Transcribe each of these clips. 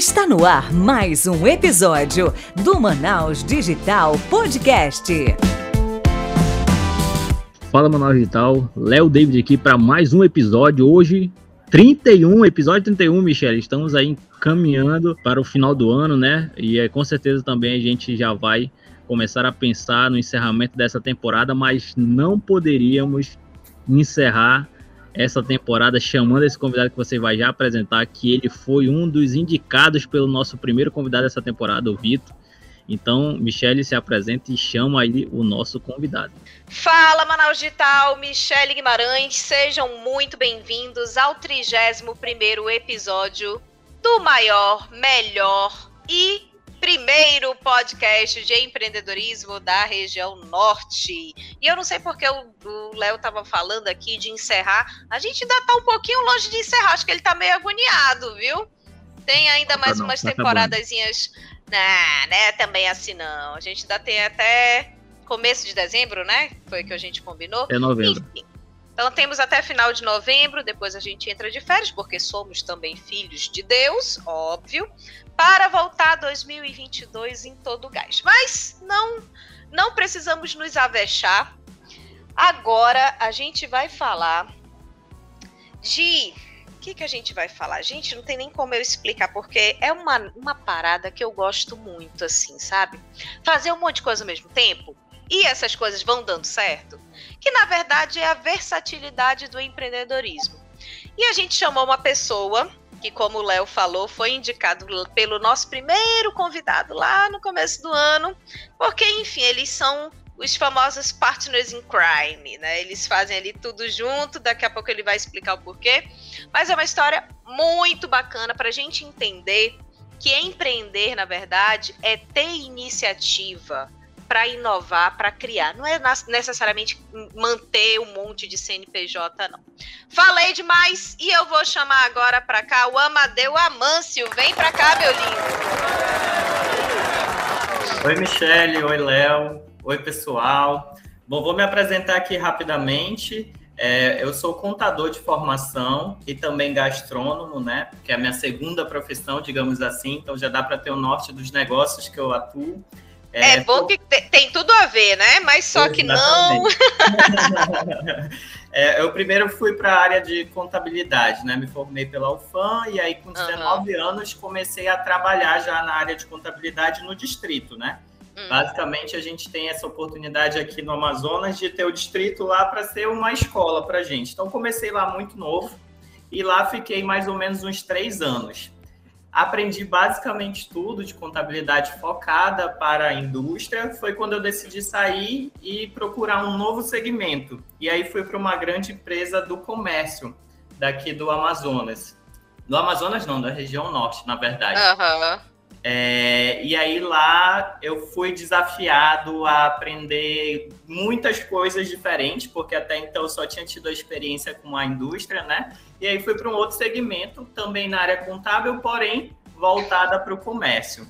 Está no ar mais um episódio do Manaus Digital Podcast. Fala Manaus Digital, Léo David aqui para mais um episódio. Hoje, 31, episódio 31, Michelle. Estamos aí caminhando para o final do ano, né? E é, com certeza também a gente já vai começar a pensar no encerramento dessa temporada, mas não poderíamos encerrar essa temporada chamando esse convidado que você vai já apresentar, que ele foi um dos indicados pelo nosso primeiro convidado dessa temporada, o Vitor. Então, Michele se apresenta e chama aí o nosso convidado. Fala, Manaus Digital, Michele Guimarães, sejam muito bem-vindos ao 31º episódio do maior, melhor e primeiro podcast de empreendedorismo da região norte. E eu não sei porque o Léo estava falando aqui de encerrar. A gente ainda está um pouquinho longe de encerrar, acho que ele está meio agoniado, viu? Tem ainda mais não, umas tá temporadazinhas. Nah, né? Também assim não. A gente ainda tem até começo de dezembro, né? Foi que a gente combinou. É novembro. Enfim. Então temos até final de novembro, depois a gente entra de férias, porque somos também filhos de Deus, óbvio para voltar 2022 em todo o gás. Mas não, não precisamos nos avexar. Agora a gente vai falar de. O que, que a gente vai falar? Gente, não tem nem como eu explicar, porque é uma, uma parada que eu gosto muito, assim, sabe? Fazer um monte de coisa ao mesmo tempo e essas coisas vão dando certo, que na verdade é a versatilidade do empreendedorismo. E a gente chamou uma pessoa que, como o Léo falou, foi indicado pelo nosso primeiro convidado lá no começo do ano, porque, enfim, eles são os famosos partners in crime, né? Eles fazem ali tudo junto, daqui a pouco ele vai explicar o porquê. Mas é uma história muito bacana para a gente entender que empreender, na verdade, é ter iniciativa, para inovar, para criar. Não é necessariamente manter um monte de CNPJ, não. Falei demais e eu vou chamar agora para cá o Amadeu Amâncio. Vem para cá, meu lindo. Oi, Michele. Oi, Léo. Oi, pessoal. Bom, vou me apresentar aqui rapidamente. É, eu sou contador de formação e também gastrônomo, né? Que é a minha segunda profissão, digamos assim. Então já dá para ter o norte dos negócios que eu atuo. É, é bom que tem tudo a ver, né? Mas só que não. é, eu primeiro fui para a área de contabilidade, né? Me formei pela UFAM e aí com 19 uhum. anos comecei a trabalhar já na área de contabilidade no distrito, né? Uhum. Basicamente a gente tem essa oportunidade aqui no Amazonas de ter o distrito lá para ser uma escola para gente. Então comecei lá muito novo e lá fiquei mais ou menos uns três anos aprendi basicamente tudo de contabilidade focada para a indústria. Foi quando eu decidi sair e procurar um novo segmento. E aí fui para uma grande empresa do comércio daqui do Amazonas. Do Amazonas não, da região norte, na verdade. Uhum. É, e aí lá eu fui desafiado a aprender muitas coisas diferentes, porque até então eu só tinha tido a experiência com a indústria, né? E aí fui para um outro segmento, também na área contábil, porém voltada para o comércio.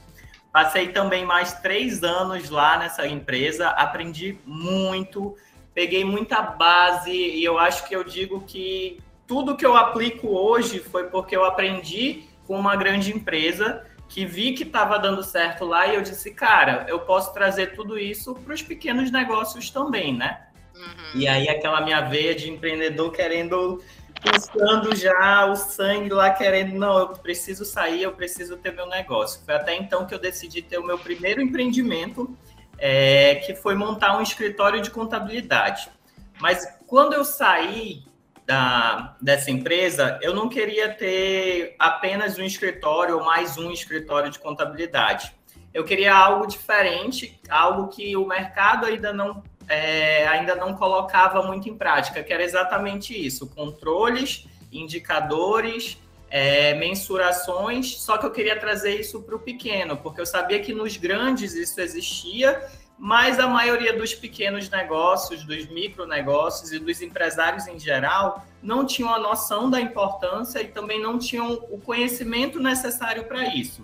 Passei também mais três anos lá nessa empresa, aprendi muito, peguei muita base e eu acho que eu digo que tudo que eu aplico hoje foi porque eu aprendi com uma grande empresa que vi que estava dando certo lá e eu disse, cara, eu posso trazer tudo isso para os pequenos negócios também, né? Uhum. E aí aquela minha veia de empreendedor querendo, buscando já o sangue lá, querendo, não, eu preciso sair, eu preciso ter meu negócio. Foi até então que eu decidi ter o meu primeiro empreendimento, é, que foi montar um escritório de contabilidade. Mas quando eu saí da, dessa empresa, eu não queria ter apenas um escritório ou mais um escritório de contabilidade. Eu queria algo diferente, algo que o mercado ainda não, é, ainda não colocava muito em prática, que era exatamente isso: controles, indicadores, é, mensurações. Só que eu queria trazer isso para o pequeno, porque eu sabia que nos grandes isso existia mas a maioria dos pequenos negócios, dos micronegócios e dos empresários em geral não tinham a noção da importância e também não tinham o conhecimento necessário para isso.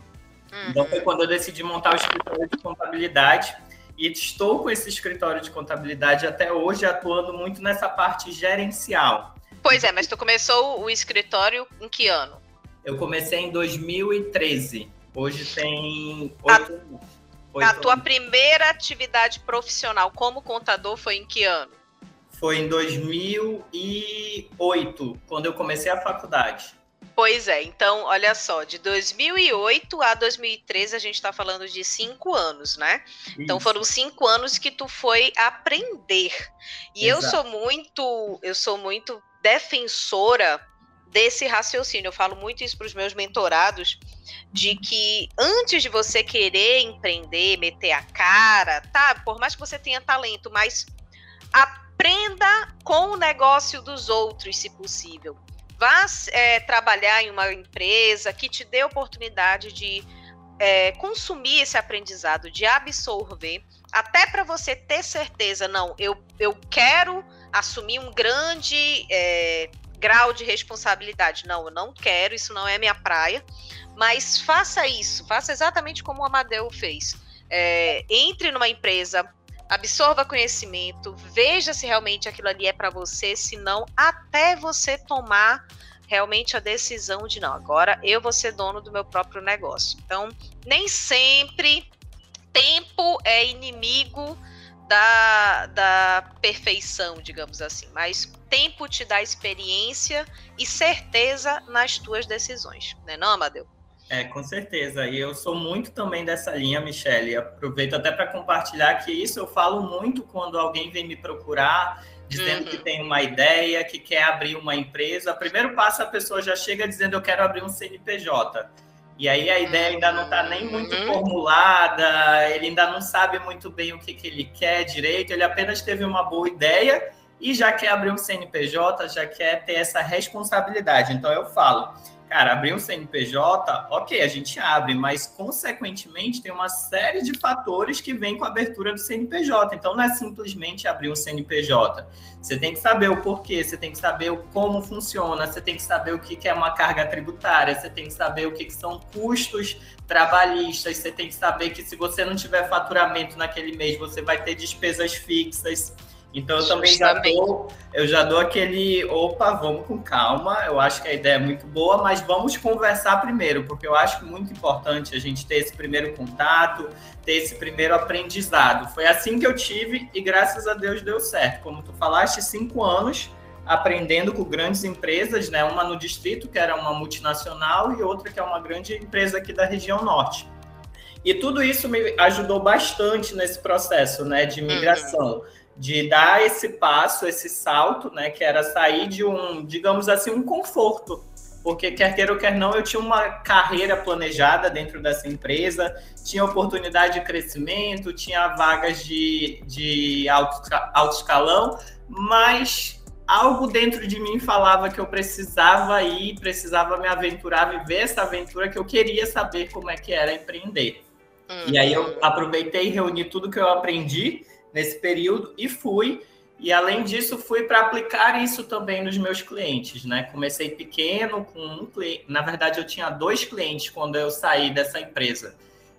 Uhum. Então foi quando eu decidi montar o escritório de contabilidade e estou com esse escritório de contabilidade até hoje atuando muito nessa parte gerencial. Pois é, mas tu começou o escritório em que ano? Eu comecei em 2013. Hoje tem oito a, tua primeira atividade profissional como contador foi em que ano? Foi em 2008, quando eu comecei a faculdade. Pois é, então, olha só, de 2008 a 2013 a gente está falando de cinco anos, né? Então, Isso. Então foram cinco anos que tu foi aprender. E Exato. eu sou muito, eu sou muito defensora desse raciocínio. Eu falo muito isso para os meus mentorados, de que antes de você querer empreender, meter a cara, tá? Por mais que você tenha talento, mas aprenda com o negócio dos outros, se possível vá é, trabalhar em uma empresa que te dê oportunidade de é, consumir esse aprendizado, de absorver, até para você ter certeza, não, eu, eu quero assumir um grande é, grau de responsabilidade. Não, eu não quero, isso não é minha praia, mas faça isso, faça exatamente como o Amadeu fez. É, entre numa empresa absorva conhecimento, veja se realmente aquilo ali é para você, se não, até você tomar realmente a decisão de não, agora eu vou ser dono do meu próprio negócio. Então, nem sempre tempo é inimigo da, da perfeição, digamos assim, mas tempo te dá experiência e certeza nas tuas decisões, né, não, Amadeu? É, com certeza. E eu sou muito também dessa linha, Michelle. Aproveito até para compartilhar que isso eu falo muito quando alguém vem me procurar dizendo uhum. que tem uma ideia, que quer abrir uma empresa. Primeiro passo a pessoa já chega dizendo eu quero abrir um CNPJ. E aí a ideia ainda não está nem muito uhum. formulada, ele ainda não sabe muito bem o que, que ele quer direito, ele apenas teve uma boa ideia e já quer abrir um CNPJ, já quer ter essa responsabilidade. Então eu falo, Cara, abrir um CNPJ, ok, a gente abre, mas consequentemente tem uma série de fatores que vêm com a abertura do CNPJ. Então não é simplesmente abrir um CNPJ. Você tem que saber o porquê, você tem que saber o como funciona, você tem que saber o que é uma carga tributária, você tem que saber o que são custos trabalhistas, você tem que saber que se você não tiver faturamento naquele mês, você vai ter despesas fixas. Então eu também já dou, eu já dou aquele, opa, vamos com calma. Eu acho que a ideia é muito boa, mas vamos conversar primeiro, porque eu acho muito importante a gente ter esse primeiro contato, ter esse primeiro aprendizado. Foi assim que eu tive e graças a Deus deu certo. Como tu falaste, cinco anos aprendendo com grandes empresas, né? Uma no distrito que era uma multinacional e outra que é uma grande empresa aqui da região norte. E tudo isso me ajudou bastante nesse processo, né, de migração. Uhum de dar esse passo, esse salto, né, que era sair de um, digamos assim, um conforto, porque quer queira ou quer não, eu tinha uma carreira planejada dentro dessa empresa, tinha oportunidade de crescimento, tinha vagas de, de alto, alto escalão, mas algo dentro de mim falava que eu precisava ir, precisava me aventurar, viver essa aventura, que eu queria saber como é que era empreender. Uhum. E aí eu aproveitei e reuni tudo que eu aprendi nesse período e fui. E além disso, fui para aplicar isso também nos meus clientes, né? Comecei pequeno com um cliente, na verdade eu tinha dois clientes quando eu saí dessa empresa.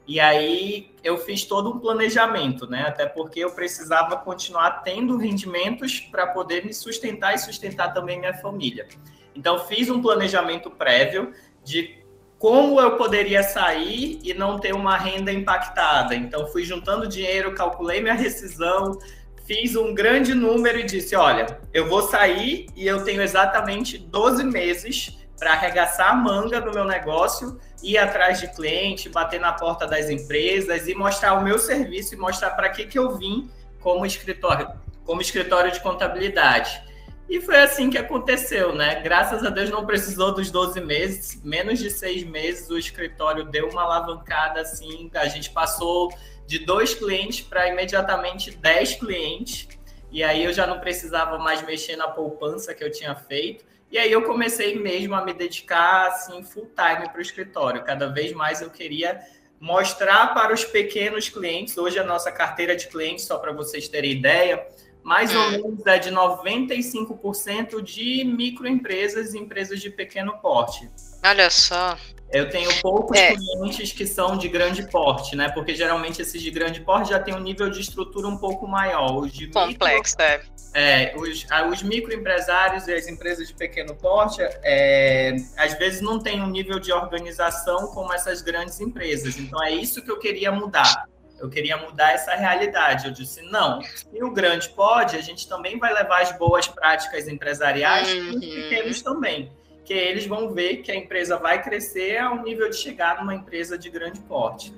E aí eu fiz todo um planejamento, né? Até porque eu precisava continuar tendo rendimentos para poder me sustentar e sustentar também minha família. Então fiz um planejamento prévio de como eu poderia sair e não ter uma renda impactada. Então, fui juntando dinheiro, calculei minha rescisão, fiz um grande número e disse: olha, eu vou sair e eu tenho exatamente 12 meses para arregaçar a manga no meu negócio, ir atrás de cliente, bater na porta das empresas e mostrar o meu serviço e mostrar para que, que eu vim como escritório, como escritório de contabilidade. E foi assim que aconteceu, né? Graças a Deus não precisou dos 12 meses, menos de seis meses o escritório deu uma alavancada assim, a gente passou de dois clientes para imediatamente 10 clientes, e aí eu já não precisava mais mexer na poupança que eu tinha feito, e aí eu comecei mesmo a me dedicar assim full time para o escritório. Cada vez mais eu queria mostrar para os pequenos clientes, hoje a nossa carteira de clientes, só para vocês terem ideia, mais ou hum. menos é de 95% de microempresas e empresas de pequeno porte. Olha só. Eu tenho poucos é. clientes que são de grande porte, né? Porque geralmente esses de grande porte já têm um nível de estrutura um pouco maior. Os de Complexo, micro, é. é. Os, os microempresários e as empresas de pequeno porte, é, às vezes não têm um nível de organização como essas grandes empresas. Então é isso que eu queria mudar. Eu queria mudar essa realidade. Eu disse, não, se o grande pode, a gente também vai levar as boas práticas empresariais uhum. e os pequenos também que eles vão ver que a empresa vai crescer ao nível de chegar numa empresa de grande porte.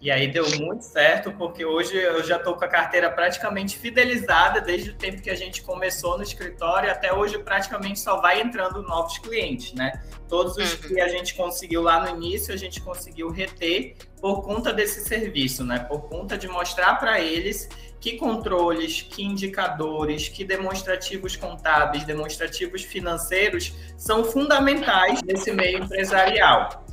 E aí deu muito certo, porque hoje eu já estou com a carteira praticamente fidelizada desde o tempo que a gente começou no escritório até hoje praticamente só vai entrando novos clientes, né? Todos os uhum. que a gente conseguiu lá no início, a gente conseguiu reter por conta desse serviço, né? Por conta de mostrar para eles que controles, que indicadores, que demonstrativos contábeis, demonstrativos financeiros são fundamentais nesse meio empresarial.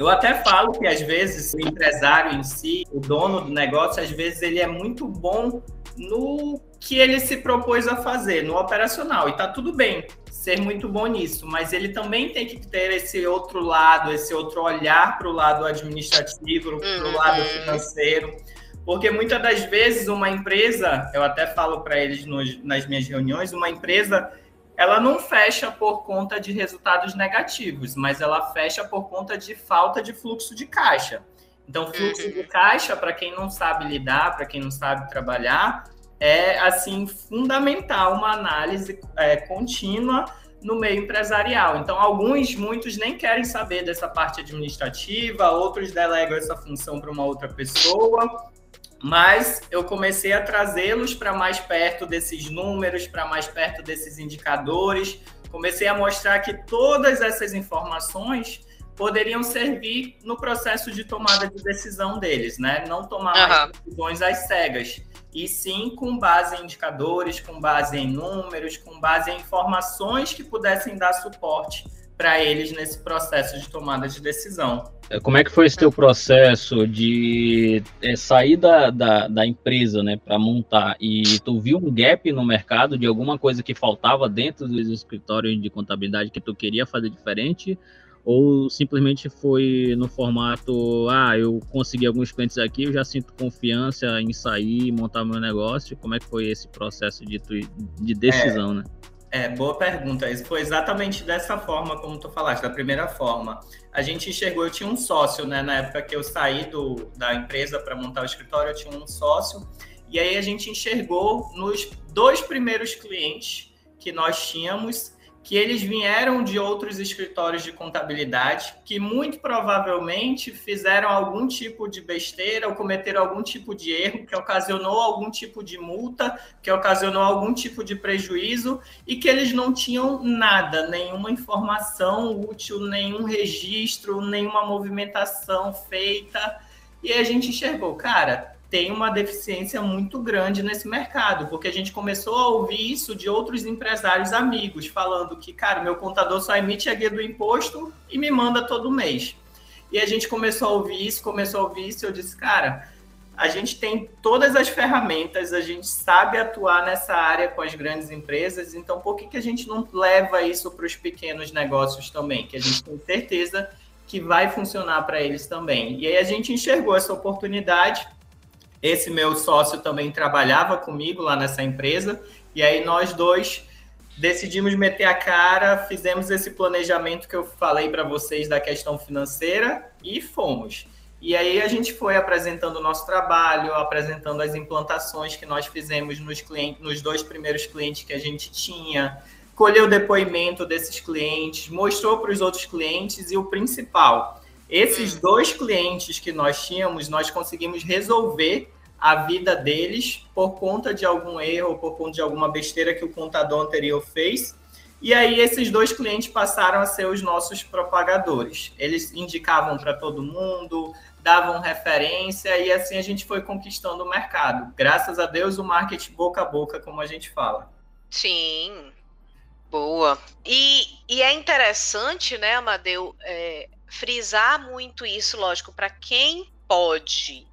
Eu até falo que às vezes o empresário em si, o dono do negócio, às vezes ele é muito bom no que ele se propôs a fazer, no operacional, e tá tudo bem ser muito bom nisso, mas ele também tem que ter esse outro lado, esse outro olhar para o lado administrativo, para o uhum. lado financeiro. Porque muitas das vezes uma empresa, eu até falo para eles nos, nas minhas reuniões, uma empresa ela não fecha por conta de resultados negativos, mas ela fecha por conta de falta de fluxo de caixa. Então, fluxo de uhum. caixa, para quem não sabe lidar, para quem não sabe trabalhar, é assim fundamental uma análise é, contínua no meio empresarial. Então, alguns, muitos nem querem saber dessa parte administrativa, outros delegam essa função para uma outra pessoa mas eu comecei a trazê-los para mais perto desses números, para mais perto desses indicadores. Comecei a mostrar que todas essas informações poderiam servir no processo de tomada de decisão deles, né? Não tomar uhum. mais decisões às cegas, e sim com base em indicadores, com base em números, com base em informações que pudessem dar suporte para eles nesse processo de tomada de decisão. É, como é que foi esse teu processo de é, sair da, da, da, empresa, né, para montar e tu viu um gap no mercado de alguma coisa que faltava dentro dos escritórios de contabilidade que tu queria fazer diferente? Ou simplesmente foi no formato, ah, eu consegui alguns clientes aqui, eu já sinto confiança em sair e montar meu negócio? Como é que foi esse processo de, de decisão, é. né? É, boa pergunta. Isso foi exatamente dessa forma como tu falaste, da primeira forma. A gente enxergou, eu tinha um sócio, né? Na época que eu saí do, da empresa para montar o escritório, eu tinha um sócio. E aí a gente enxergou nos dois primeiros clientes que nós tínhamos que eles vieram de outros escritórios de contabilidade que muito provavelmente fizeram algum tipo de besteira ou cometeram algum tipo de erro que ocasionou algum tipo de multa, que ocasionou algum tipo de prejuízo e que eles não tinham nada, nenhuma informação útil, nenhum registro, nenhuma movimentação feita. E a gente enxergou, cara, tem uma deficiência muito grande nesse mercado, porque a gente começou a ouvir isso de outros empresários amigos, falando que, cara, meu contador só emite a guia do imposto e me manda todo mês. E a gente começou a ouvir isso, começou a ouvir isso, eu disse, cara, a gente tem todas as ferramentas, a gente sabe atuar nessa área com as grandes empresas, então por que, que a gente não leva isso para os pequenos negócios também? Que a gente tem certeza que vai funcionar para eles também. E aí a gente enxergou essa oportunidade esse meu sócio também trabalhava comigo lá nessa empresa, e aí nós dois decidimos meter a cara, fizemos esse planejamento que eu falei para vocês da questão financeira e fomos. E aí a gente foi apresentando o nosso trabalho, apresentando as implantações que nós fizemos nos clientes, nos dois primeiros clientes que a gente tinha, colheu depoimento desses clientes, mostrou para os outros clientes e o principal, esses hum. dois clientes que nós tínhamos, nós conseguimos resolver a vida deles por conta de algum erro, por conta de alguma besteira que o contador anterior fez. E aí esses dois clientes passaram a ser os nossos propagadores. Eles indicavam para todo mundo, davam referência e assim a gente foi conquistando o mercado. Graças a Deus o marketing boca a boca, como a gente fala. Sim, boa. E, e é interessante, né, Amadeu, é, frisar muito isso, lógico, para quem pode.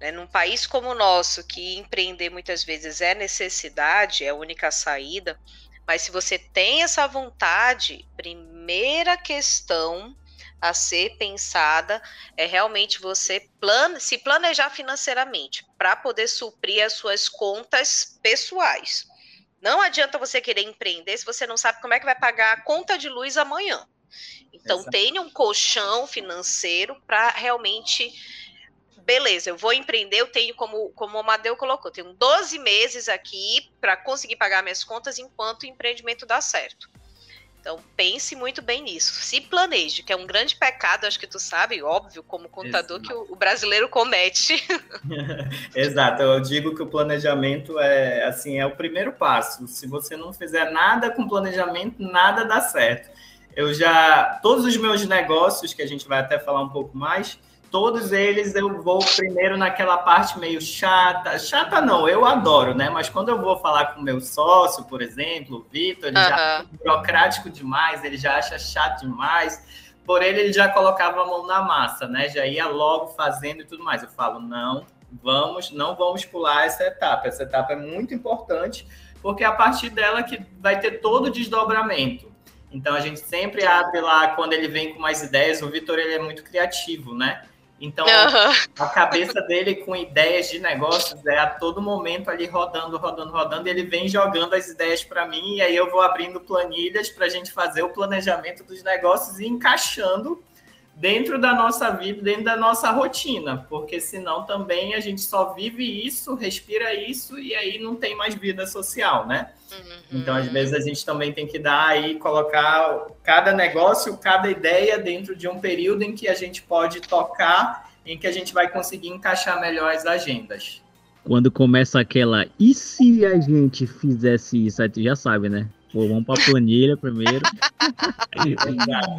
Né? Num país como o nosso, que empreender muitas vezes é necessidade, é a única saída, mas se você tem essa vontade, primeira questão a ser pensada é realmente você plane, se planejar financeiramente para poder suprir as suas contas pessoais. Não adianta você querer empreender se você não sabe como é que vai pagar a conta de luz amanhã. Então, Exato. tenha um colchão financeiro para realmente. Beleza, eu vou empreender, eu tenho, como, como o Amadeu colocou, tenho 12 meses aqui para conseguir pagar minhas contas enquanto o empreendimento dá certo. Então, pense muito bem nisso. Se planeje, que é um grande pecado, acho que tu sabe, óbvio, como contador, Exato. que o, brasileiro comete. Exato, eu digo que o planejamento é assim, é o primeiro passo. Se você não fizer nada com planejamento, nada dá certo. Eu já todos os meus negócios, que a gente vai até falar um pouco mais, todos eles eu vou primeiro naquela parte meio chata. Chata não, eu adoro, né? Mas quando eu vou falar com o meu sócio, por exemplo, o Vitor, ele já é burocrático demais, ele já acha chato demais. Por ele, ele já colocava a mão na massa, né? Já ia logo fazendo e tudo mais. Eu falo, não, vamos, não vamos pular essa etapa. Essa etapa é muito importante, porque é a partir dela que vai ter todo o desdobramento. Então a gente sempre abre lá quando ele vem com mais ideias. O Vitor ele é muito criativo, né? Então, uhum. a cabeça dele com ideias de negócios é a todo momento ali rodando, rodando, rodando. Ele vem jogando as ideias para mim, e aí eu vou abrindo planilhas para a gente fazer o planejamento dos negócios e encaixando dentro da nossa vida, dentro da nossa rotina, porque senão também a gente só vive isso, respira isso e aí não tem mais vida social, né? Uhum. Então, às vezes, a gente também tem que dar aí, colocar cada negócio, cada ideia dentro de um período em que a gente pode tocar, em que a gente vai conseguir encaixar melhor as agendas. Quando começa aquela, e se a gente fizesse isso? Aí tu já sabe, né? Pô, vamos para a planilha primeiro.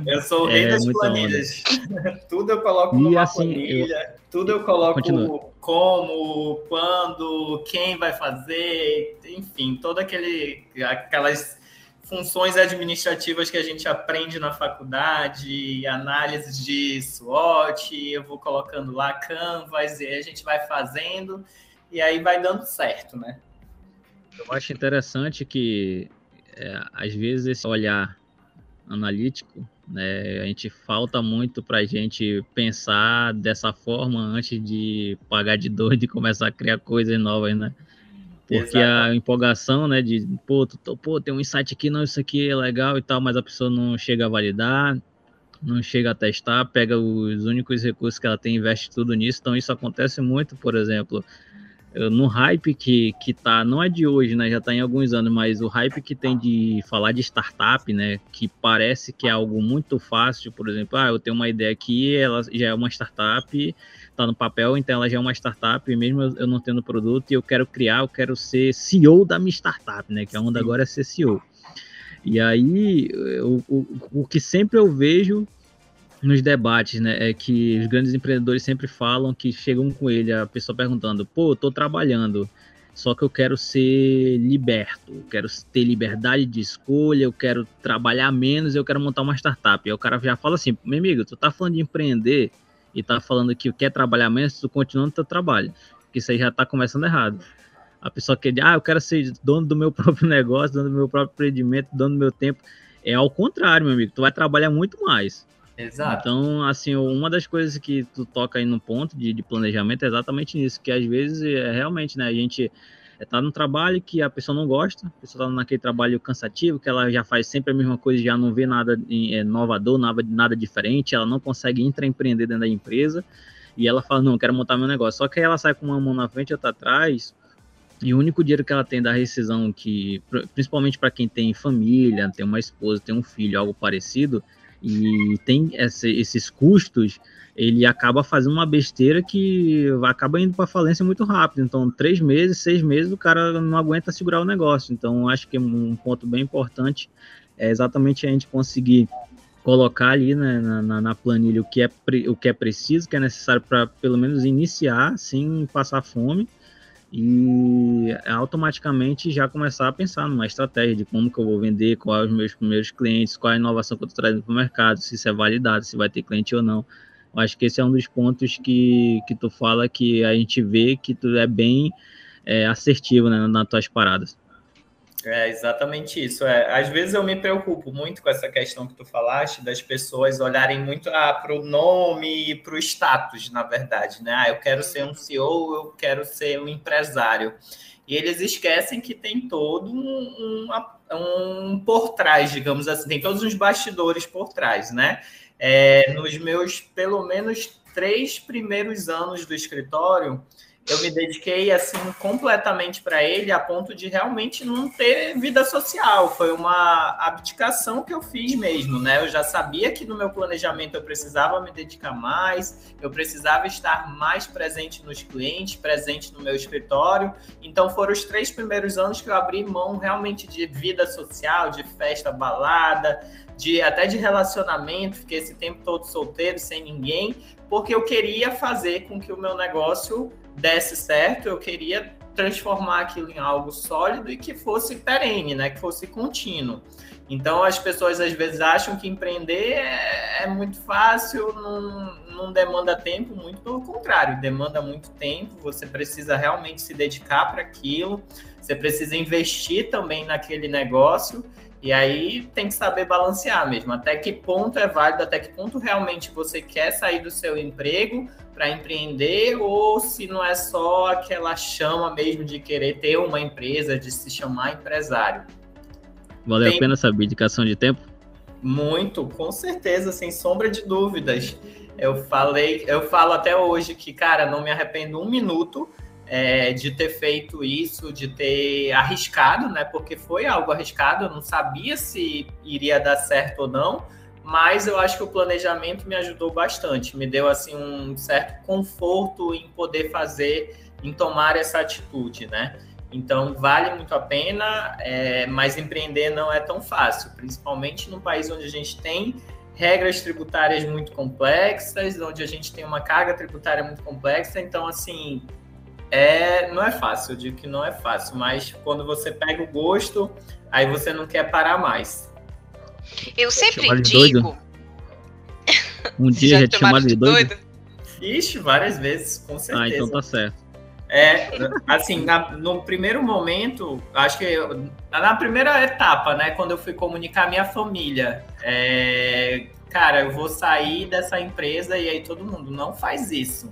eu sou o rei é, das planilhas. tudo eu coloco e numa assim, planilha, eu... tudo eu coloco Continua. como, quando, quem vai fazer, enfim, todas aquele, aquelas funções administrativas que a gente aprende na faculdade, análise de SWOT, eu vou colocando lá Canvas, e aí a gente vai fazendo, e aí vai dando certo, né? Eu acho interessante que é, às vezes esse olhar analítico, né, a gente falta muito para a gente pensar dessa forma antes de pagar de doido e começar a criar coisas novas, né? Porque Exato. a empolgação, né, de pô, tô, pô, tem um insight aqui, não, isso aqui é legal e tal, mas a pessoa não chega a validar, não chega a testar, pega os únicos recursos que ela tem e investe tudo nisso. Então isso acontece muito, por exemplo, no hype que, que tá, não é de hoje, né? Já tá em alguns anos, mas o hype que tem de falar de startup, né? Que parece que é algo muito fácil, por exemplo, ah, eu tenho uma ideia aqui, ela já é uma startup, tá no papel, então ela já é uma startup, mesmo eu não tendo produto, e eu quero criar, eu quero ser CEO da minha startup, né? Que a onda agora é ser CEO. E aí, o, o, o que sempre eu vejo nos debates, né, é que os grandes empreendedores sempre falam que chegam com ele, a pessoa perguntando, pô, eu tô trabalhando, só que eu quero ser liberto, eu quero ter liberdade de escolha, eu quero trabalhar menos, eu quero montar uma startup. E aí o cara já fala assim, meu amigo, tu tá falando de empreender e tá falando que quer trabalhar menos, tu continua no teu trabalho, porque isso aí já tá começando errado. A pessoa quer, ah, eu quero ser dono do meu próprio negócio, dono do meu próprio empreendimento, dono do meu tempo. É ao contrário, meu amigo, tu vai trabalhar muito mais Exato. Então, assim, uma das coisas que tu toca aí no ponto de, de planejamento é exatamente nisso, que às vezes é realmente, né, a gente está no trabalho que a pessoa não gosta, a pessoa está naquele trabalho cansativo, que ela já faz sempre a mesma coisa, já não vê nada é, inovador, nada, nada diferente, ela não consegue intraempreender dentro da empresa, e ela fala, não, quero montar meu negócio. Só que aí ela sai com uma mão na frente e outra atrás, e o único dinheiro que ela tem da rescisão, que principalmente para quem tem família, tem uma esposa, tem um filho, algo parecido, e tem essa, esses custos, ele acaba fazendo uma besteira que acaba indo para falência muito rápido. Então, três meses, seis meses, o cara não aguenta segurar o negócio. Então, acho que um ponto bem importante é exatamente a gente conseguir colocar ali né, na, na, planilha o que, é, o que é preciso, o que é necessário para pelo menos iniciar sem passar fome e automaticamente já começar a pensar numa estratégia de como que eu vou vender, quais os meus primeiros clientes, qual a inovação que eu estou trazendo para o mercado, se isso é validado, se vai ter cliente ou não. Eu acho que esse é um dos pontos que, que tu fala que a gente vê que tu é bem é, assertivo né, nas tuas paradas. É exatamente isso. É, às vezes eu me preocupo muito com essa questão que tu falaste, das pessoas olharem muito ah, para o nome e para o status, na verdade. Né? Ah, eu quero ser um CEO, eu quero ser um empresário. E eles esquecem que tem todo um, um, um por trás, digamos assim, tem todos os bastidores por trás, né? É, nos meus, pelo menos, três primeiros anos do escritório, eu me dediquei assim completamente para ele a ponto de realmente não ter vida social. Foi uma abdicação que eu fiz mesmo, né? Eu já sabia que no meu planejamento eu precisava me dedicar mais, eu precisava estar mais presente nos clientes, presente no meu escritório. Então foram os três primeiros anos que eu abri mão realmente de vida social, de festa, balada, de até de relacionamento, fiquei esse tempo todo solteiro, sem ninguém, porque eu queria fazer com que o meu negócio desse certo, eu queria transformar aquilo em algo sólido e que fosse perene, né? Que fosse contínuo. Então as pessoas às vezes acham que empreender é, é muito fácil, não, não demanda tempo, muito pelo contrário, demanda muito tempo, você precisa realmente se dedicar para aquilo, você precisa investir também naquele negócio e aí tem que saber balancear mesmo, até que ponto é válido, até que ponto realmente você quer sair do seu emprego para empreender ou se não é só aquela chama mesmo de querer ter uma empresa, de se chamar empresário. Valeu tem... a pena essa abdicação de tempo? Muito, com certeza, sem sombra de dúvidas. Eu falei, eu falo até hoje que, cara, não me arrependo um minuto é, de ter feito isso, de ter arriscado, né? Porque foi algo arriscado, eu não sabia se iria dar certo ou não, mas eu acho que o planejamento me ajudou bastante, me deu assim um certo conforto em poder fazer, em tomar essa atitude, né? Então vale muito a pena, é, mas empreender não é tão fácil, principalmente num país onde a gente tem regras tributárias muito complexas, onde a gente tem uma carga tributária muito complexa. Então, assim, é, não é fácil, eu digo que não é fácil, mas quando você pega o gosto, aí você não quer parar mais. Eu sempre digo. Um dia já te chamaram de doido? doido? Ixi, várias vezes, com certeza. Ah, então tá certo. É, assim, na, no primeiro momento, acho que eu, na primeira etapa, né, quando eu fui comunicar a minha família, é, cara, eu vou sair dessa empresa e aí todo mundo não faz isso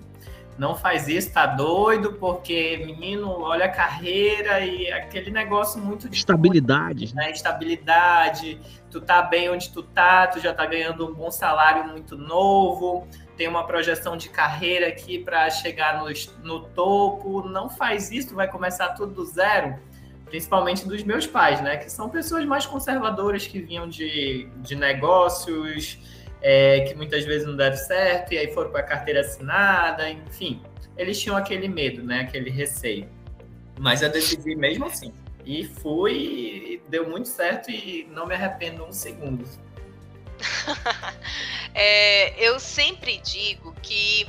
não faz isso, tá doido, porque menino, olha a carreira e aquele negócio muito de estabilidade, né? Estabilidade, tu tá bem onde tu tá, tu já tá ganhando um bom salário muito novo, tem uma projeção de carreira aqui para chegar no, no topo, não faz isso, tu vai começar tudo do zero. Principalmente dos meus pais, né? Que são pessoas mais conservadoras que vinham de, de negócios, é, que muitas vezes não deram certo, e aí foram para a carteira assinada, enfim. Eles tinham aquele medo, né? Aquele receio. Mas eu decidi mesmo assim. E fui, deu muito certo e não me arrependo um segundo. é, eu sempre digo que,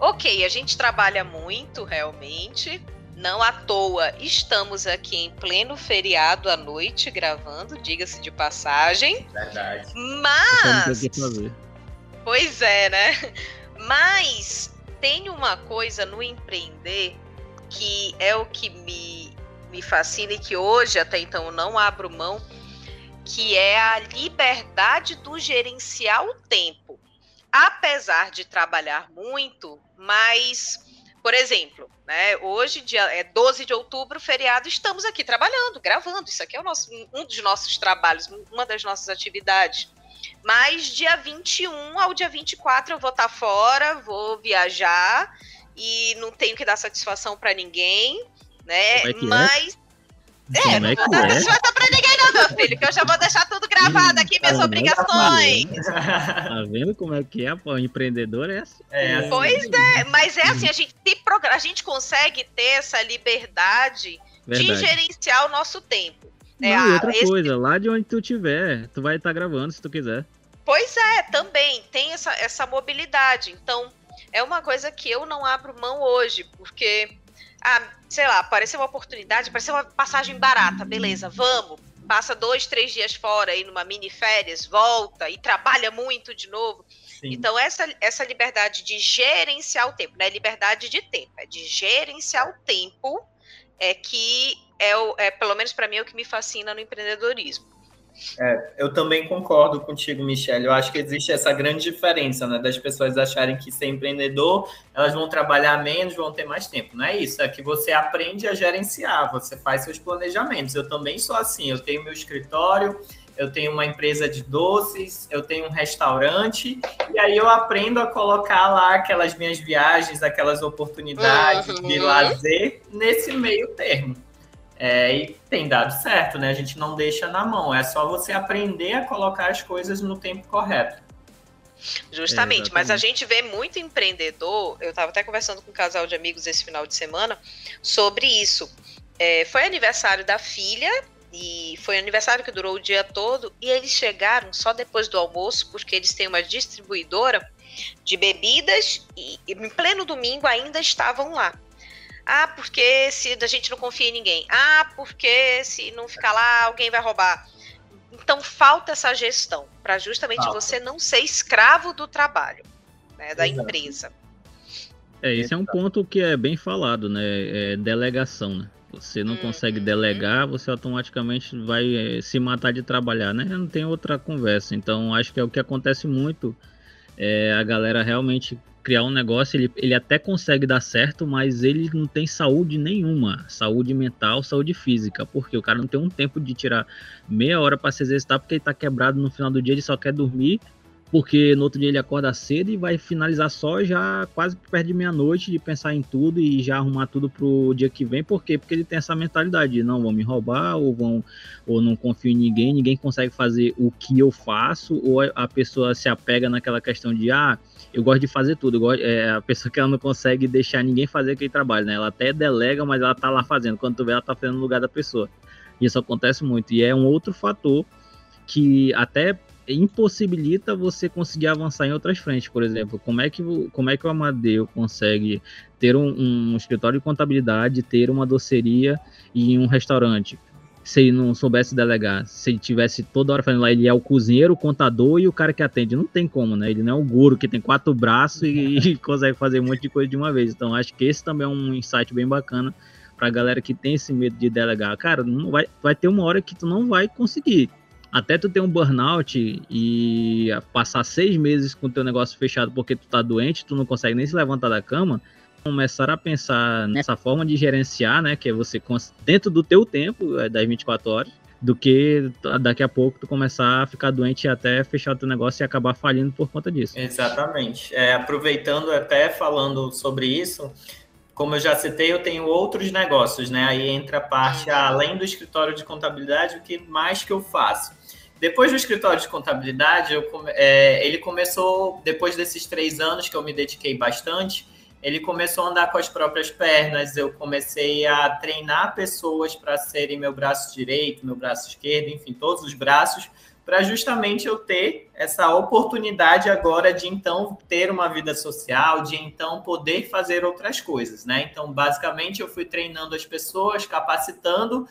ok, a gente trabalha muito realmente, não à toa, estamos aqui em pleno feriado à noite gravando, diga-se de passagem. Verdade. Mas. Pois é, né? Mas tem uma coisa no empreender que é o que me, me fascina e que hoje até então eu não abro mão, que é a liberdade do gerenciar o tempo. Apesar de trabalhar muito, mas por exemplo, né, hoje, dia é 12 de outubro, feriado, estamos aqui trabalhando, gravando. Isso aqui é o nosso, um dos nossos trabalhos, uma das nossas atividades. Mas dia 21 ao dia 24 eu vou estar fora, vou viajar e não tenho que dar satisfação para ninguém, né? É, é Mas é, é, não vou dar satisfação pra ninguém, não, meu filho, que eu já vou deixar tudo gravado aqui, minhas tá obrigações. Tá vendo como é que é, pô? O empreendedor é assim. É, assim. Pois é, mas é assim, a gente, a gente consegue ter essa liberdade Verdade. de gerenciar o nosso tempo. Não, é, outra esse... coisa, lá de onde tu tiver, tu vai estar gravando se tu quiser. Pois é, também tem essa, essa mobilidade. Então, é uma coisa que eu não abro mão hoje, porque ah, sei lá, apareceu uma oportunidade, apareceu uma passagem barata, beleza, vamos. passa dois, três dias fora aí numa mini férias, volta e trabalha muito de novo. Sim. Então, essa, essa liberdade de gerenciar o tempo, não é liberdade de tempo, é de gerenciar o tempo, é que é, o, é pelo menos para mim, é o que me fascina no empreendedorismo. É, eu também concordo contigo, Michelle. Eu acho que existe essa grande diferença, né? Das pessoas acharem que ser empreendedor, elas vão trabalhar menos, vão ter mais tempo. Não é isso, é que você aprende a gerenciar, você faz seus planejamentos. Eu também sou assim, eu tenho meu escritório, eu tenho uma empresa de doces, eu tenho um restaurante, e aí eu aprendo a colocar lá aquelas minhas viagens, aquelas oportunidades uhum. de lazer nesse meio termo. É, e tem dado certo, né? A gente não deixa na mão, é só você aprender a colocar as coisas no tempo correto. Justamente, é, mas a gente vê muito empreendedor. Eu estava até conversando com um casal de amigos esse final de semana sobre isso. É, foi aniversário da filha e foi um aniversário que durou o dia todo e eles chegaram só depois do almoço porque eles têm uma distribuidora de bebidas e em pleno domingo ainda estavam lá. Ah, porque se a gente não confia em ninguém. Ah, porque se não ficar lá, alguém vai roubar. Então falta essa gestão para justamente falta. você não ser escravo do trabalho, né, da Exato. empresa. É, esse é um ponto que é bem falado, né? É delegação, né? Você não uhum. consegue delegar, você automaticamente vai é, se matar de trabalhar, né? Não tem outra conversa. Então, acho que é o que acontece muito. É a galera realmente criar um negócio, ele, ele até consegue dar certo, mas ele não tem saúde nenhuma, saúde mental, saúde física, porque o cara não tem um tempo de tirar meia hora para se exercitar, porque ele tá quebrado no final do dia, ele só quer dormir, porque no outro dia ele acorda cedo e vai finalizar só já quase perto de meia-noite de pensar em tudo e já arrumar tudo pro dia que vem, por quê? Porque ele tem essa mentalidade de não vão me roubar ou vão ou não confio em ninguém, ninguém consegue fazer o que eu faço, ou a pessoa se apega naquela questão de ah, eu gosto de fazer tudo. Gosto, é a pessoa que ela não consegue deixar ninguém fazer aquele trabalho, né? Ela até delega, mas ela tá lá fazendo. Quando tu vê, ela tá fazendo no lugar da pessoa. Isso acontece muito. E é um outro fator que até impossibilita você conseguir avançar em outras frentes. Por exemplo, como é que, como é que o Amadeu consegue ter um, um escritório de contabilidade, ter uma doceria e um restaurante? se ele não soubesse delegar, se ele tivesse toda hora fazendo lá, ele é o cozinheiro, o contador e o cara que atende. Não tem como, né? Ele não é o guru que tem quatro braços e, e consegue fazer um monte de coisa de uma vez. Então, acho que esse também é um insight bem bacana pra galera que tem esse medo de delegar. Cara, não vai, vai ter uma hora que tu não vai conseguir. Até tu ter um burnout e passar seis meses com o teu negócio fechado porque tu tá doente, tu não consegue nem se levantar da cama, começar a pensar nessa forma de gerenciar, né, que é você dentro do teu tempo, é das 24 horas, do que daqui a pouco tu começar a ficar doente e até fechar o teu negócio e acabar falindo por conta disso. Exatamente. É, aproveitando até falando sobre isso, como eu já citei, eu tenho outros negócios, né? Aí entra a parte, além do escritório de contabilidade, o que mais que eu faço? Depois do escritório de contabilidade, eu, é, ele começou, depois desses três anos que eu me dediquei bastante, ele começou a andar com as próprias pernas, eu comecei a treinar pessoas para serem meu braço direito, meu braço esquerdo, enfim, todos os braços, para justamente eu ter essa oportunidade agora de então ter uma vida social, de então poder fazer outras coisas, né? Então, basicamente, eu fui treinando as pessoas, capacitando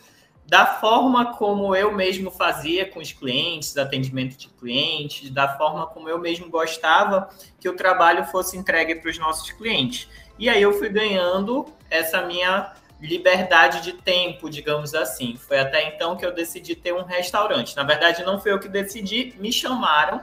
da forma como eu mesmo fazia com os clientes, atendimento de clientes, da forma como eu mesmo gostava que o trabalho fosse entregue para os nossos clientes. E aí eu fui ganhando essa minha liberdade de tempo, digamos assim. Foi até então que eu decidi ter um restaurante. Na verdade, não foi eu que decidi, me chamaram.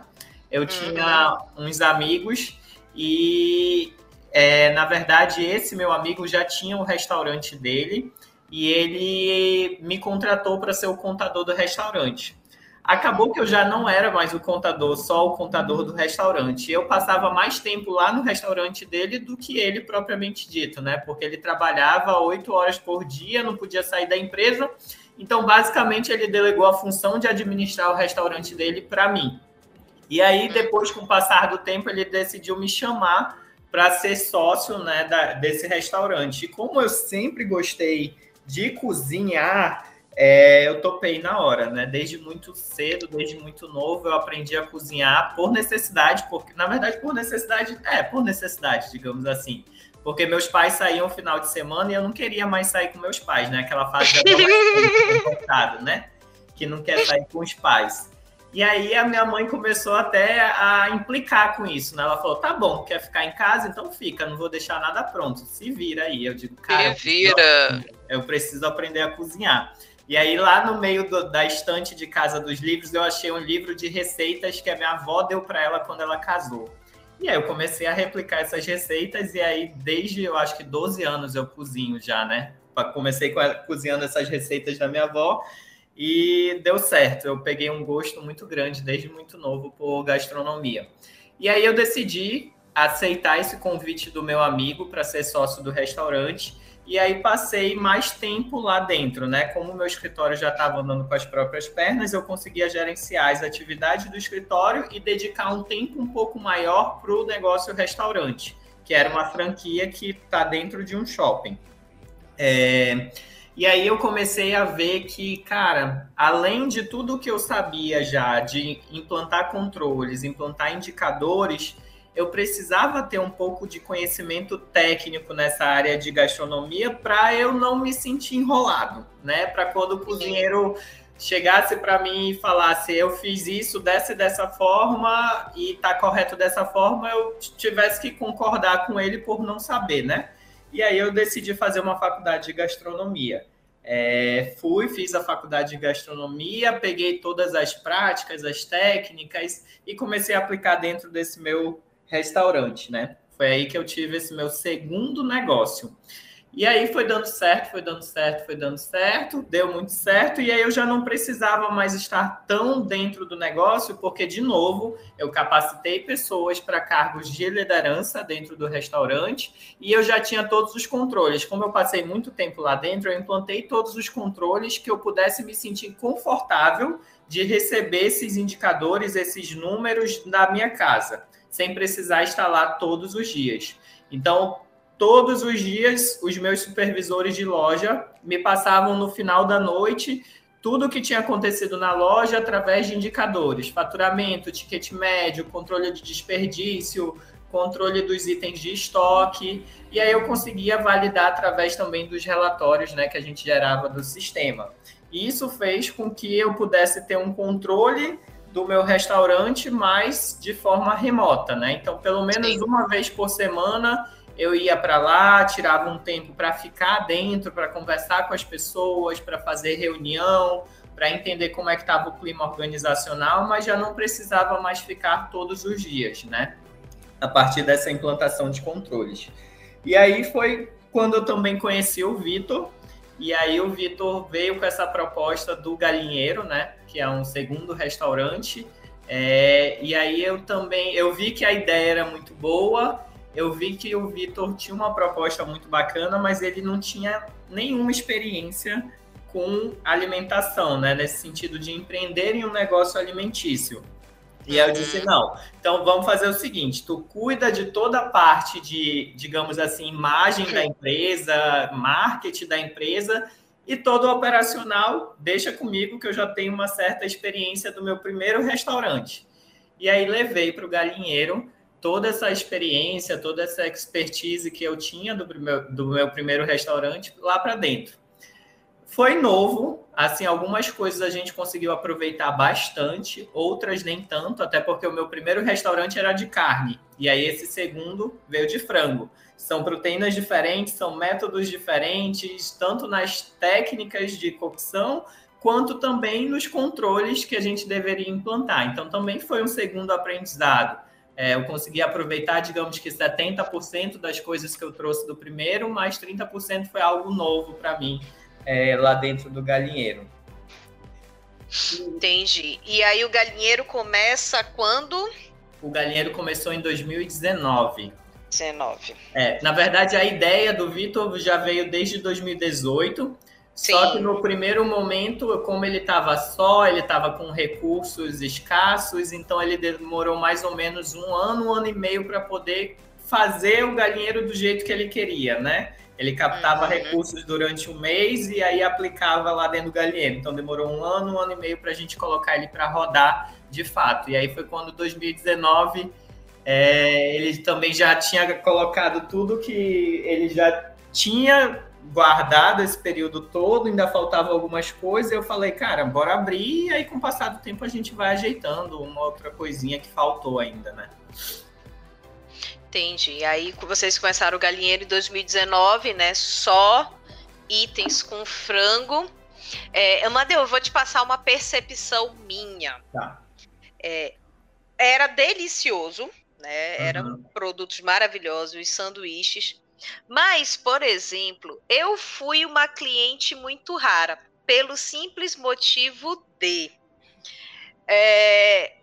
Eu uhum. tinha uns amigos e, é, na verdade, esse meu amigo já tinha o um restaurante dele e ele me contratou para ser o contador do restaurante. Acabou que eu já não era mais o contador, só o contador do restaurante. Eu passava mais tempo lá no restaurante dele do que ele propriamente dito, né? Porque ele trabalhava oito horas por dia, não podia sair da empresa. Então, basicamente, ele delegou a função de administrar o restaurante dele para mim. E aí, depois, com o passar do tempo, ele decidiu me chamar para ser sócio né, da, desse restaurante. E como eu sempre gostei de cozinhar, é, eu topei na hora, né? Desde muito cedo, desde muito novo, eu aprendi a cozinhar por necessidade, porque na verdade por necessidade, é, por necessidade, digamos assim. Porque meus pais saíam final de semana e eu não queria mais sair com meus pais, né? Aquela fase da né? que não quer sair com os pais. E aí a minha mãe começou até a implicar com isso, né? Ela falou: tá bom, quer ficar em casa, então fica, não vou deixar nada pronto. Se vira aí. Eu digo, cara, Se vira. eu preciso aprender a cozinhar. E aí, lá no meio do, da estante de Casa dos Livros, eu achei um livro de receitas que a minha avó deu para ela quando ela casou. E aí eu comecei a replicar essas receitas, e aí, desde eu acho que 12 anos eu cozinho já, né? Comecei cozinhando essas receitas da minha avó, e deu certo. Eu peguei um gosto muito grande desde muito novo por gastronomia. E aí eu decidi aceitar esse convite do meu amigo para ser sócio do restaurante. E aí passei mais tempo lá dentro, né? Como o meu escritório já estava andando com as próprias pernas, eu conseguia gerenciar as atividades do escritório e dedicar um tempo um pouco maior para o negócio restaurante, que era uma franquia que está dentro de um shopping. É... E aí eu comecei a ver que, cara, além de tudo que eu sabia já de implantar controles, implantar indicadores, eu precisava ter um pouco de conhecimento técnico nessa área de gastronomia para eu não me sentir enrolado, né? Para quando o cozinheiro chegasse para mim e falasse eu fiz isso dessa e dessa forma e tá correto dessa forma, eu tivesse que concordar com ele por não saber, né? E aí eu decidi fazer uma faculdade de gastronomia. É, fui, fiz a faculdade de gastronomia, peguei todas as práticas, as técnicas e comecei a aplicar dentro desse meu restaurante, né? Foi aí que eu tive esse meu segundo negócio. E aí foi dando certo, foi dando certo, foi dando certo, deu muito certo, e aí eu já não precisava mais estar tão dentro do negócio, porque, de novo, eu capacitei pessoas para cargos de liderança dentro do restaurante, e eu já tinha todos os controles. Como eu passei muito tempo lá dentro, eu implantei todos os controles que eu pudesse me sentir confortável de receber esses indicadores, esses números da minha casa, sem precisar estar lá todos os dias. Então, todos os dias os meus supervisores de loja me passavam no final da noite tudo o que tinha acontecido na loja através de indicadores, faturamento, ticket médio, controle de desperdício, controle dos itens de estoque, e aí eu conseguia validar através também dos relatórios né, que a gente gerava do sistema. E isso fez com que eu pudesse ter um controle do meu restaurante, mas de forma remota, né? Então, pelo menos Sim. uma vez por semana, eu ia para lá, tirava um tempo para ficar dentro, para conversar com as pessoas, para fazer reunião, para entender como é que estava o clima organizacional, mas já não precisava mais ficar todos os dias, né? A partir dessa implantação de controles. E aí foi quando eu também conheci o Vitor, e aí o Vitor veio com essa proposta do Galinheiro, né? Que é um segundo restaurante. É, e aí eu também eu vi que a ideia era muito boa eu vi que o Vitor tinha uma proposta muito bacana, mas ele não tinha nenhuma experiência com alimentação, né? Nesse sentido de empreender em um negócio alimentício. E eu disse, uhum. não, então vamos fazer o seguinte, tu cuida de toda a parte de, digamos assim, imagem da empresa, marketing da empresa, e todo o operacional deixa comigo que eu já tenho uma certa experiência do meu primeiro restaurante. E aí levei para o galinheiro toda essa experiência, toda essa expertise que eu tinha do meu, do meu primeiro restaurante lá para dentro. Foi novo, assim, algumas coisas a gente conseguiu aproveitar bastante, outras nem tanto, até porque o meu primeiro restaurante era de carne, e aí esse segundo veio de frango. São proteínas diferentes, são métodos diferentes, tanto nas técnicas de cocção, quanto também nos controles que a gente deveria implantar. Então, também foi um segundo aprendizado é, eu consegui aproveitar, digamos que 70% das coisas que eu trouxe do primeiro, mas 30% foi algo novo para mim é, lá dentro do galinheiro. Entendi. E aí o galinheiro começa quando? O galinheiro começou em 2019. 19. É, na verdade, a ideia do Vitor já veio desde 2018. Sim. Só que no primeiro momento, como ele estava só, ele estava com recursos escassos, então ele demorou mais ou menos um ano, um ano e meio para poder fazer o galinheiro do jeito que ele queria, né? Ele captava uhum. recursos durante um mês e aí aplicava lá dentro do galinheiro. Então demorou um ano, um ano e meio para a gente colocar ele para rodar de fato. E aí foi quando 2019 é, ele também já tinha colocado tudo que ele já tinha guardado esse período todo, ainda faltava algumas coisas. Eu falei, cara, bora abrir. E aí, com o passar do tempo, a gente vai ajeitando uma outra coisinha que faltou ainda, né? Entendi. Aí vocês começaram o galinheiro em 2019, né? Só itens com frango. É, Amadeu, eu vou te passar uma percepção minha. Tá. É, era delicioso, né? Uhum. Eram produtos maravilhosos, os sanduíches. Mas, por exemplo, eu fui uma cliente muito rara, pelo simples motivo de. É,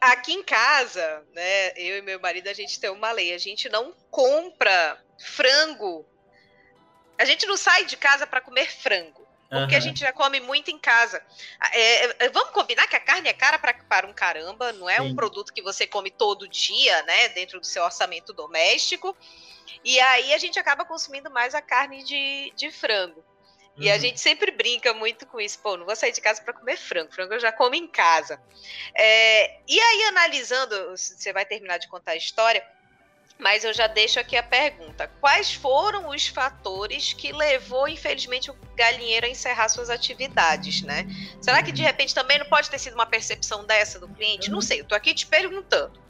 aqui em casa, né, eu e meu marido, a gente tem uma lei, a gente não compra frango. A gente não sai de casa para comer frango. Porque uhum. a gente já come muito em casa. É, é, vamos combinar que a carne é cara pra, para um caramba, não é Sim. um produto que você come todo dia, né? Dentro do seu orçamento doméstico. E aí a gente acaba consumindo mais a carne de, de frango. E a uhum. gente sempre brinca muito com isso. Pô, não vou sair de casa para comer frango. Frango eu já como em casa. É, e aí, analisando, você vai terminar de contar a história, mas eu já deixo aqui a pergunta: quais foram os fatores que levou, infelizmente, o galinheiro a encerrar suas atividades, né? Será que de uhum. repente também não pode ter sido uma percepção dessa do cliente? Não uhum. sei, eu tô aqui te perguntando.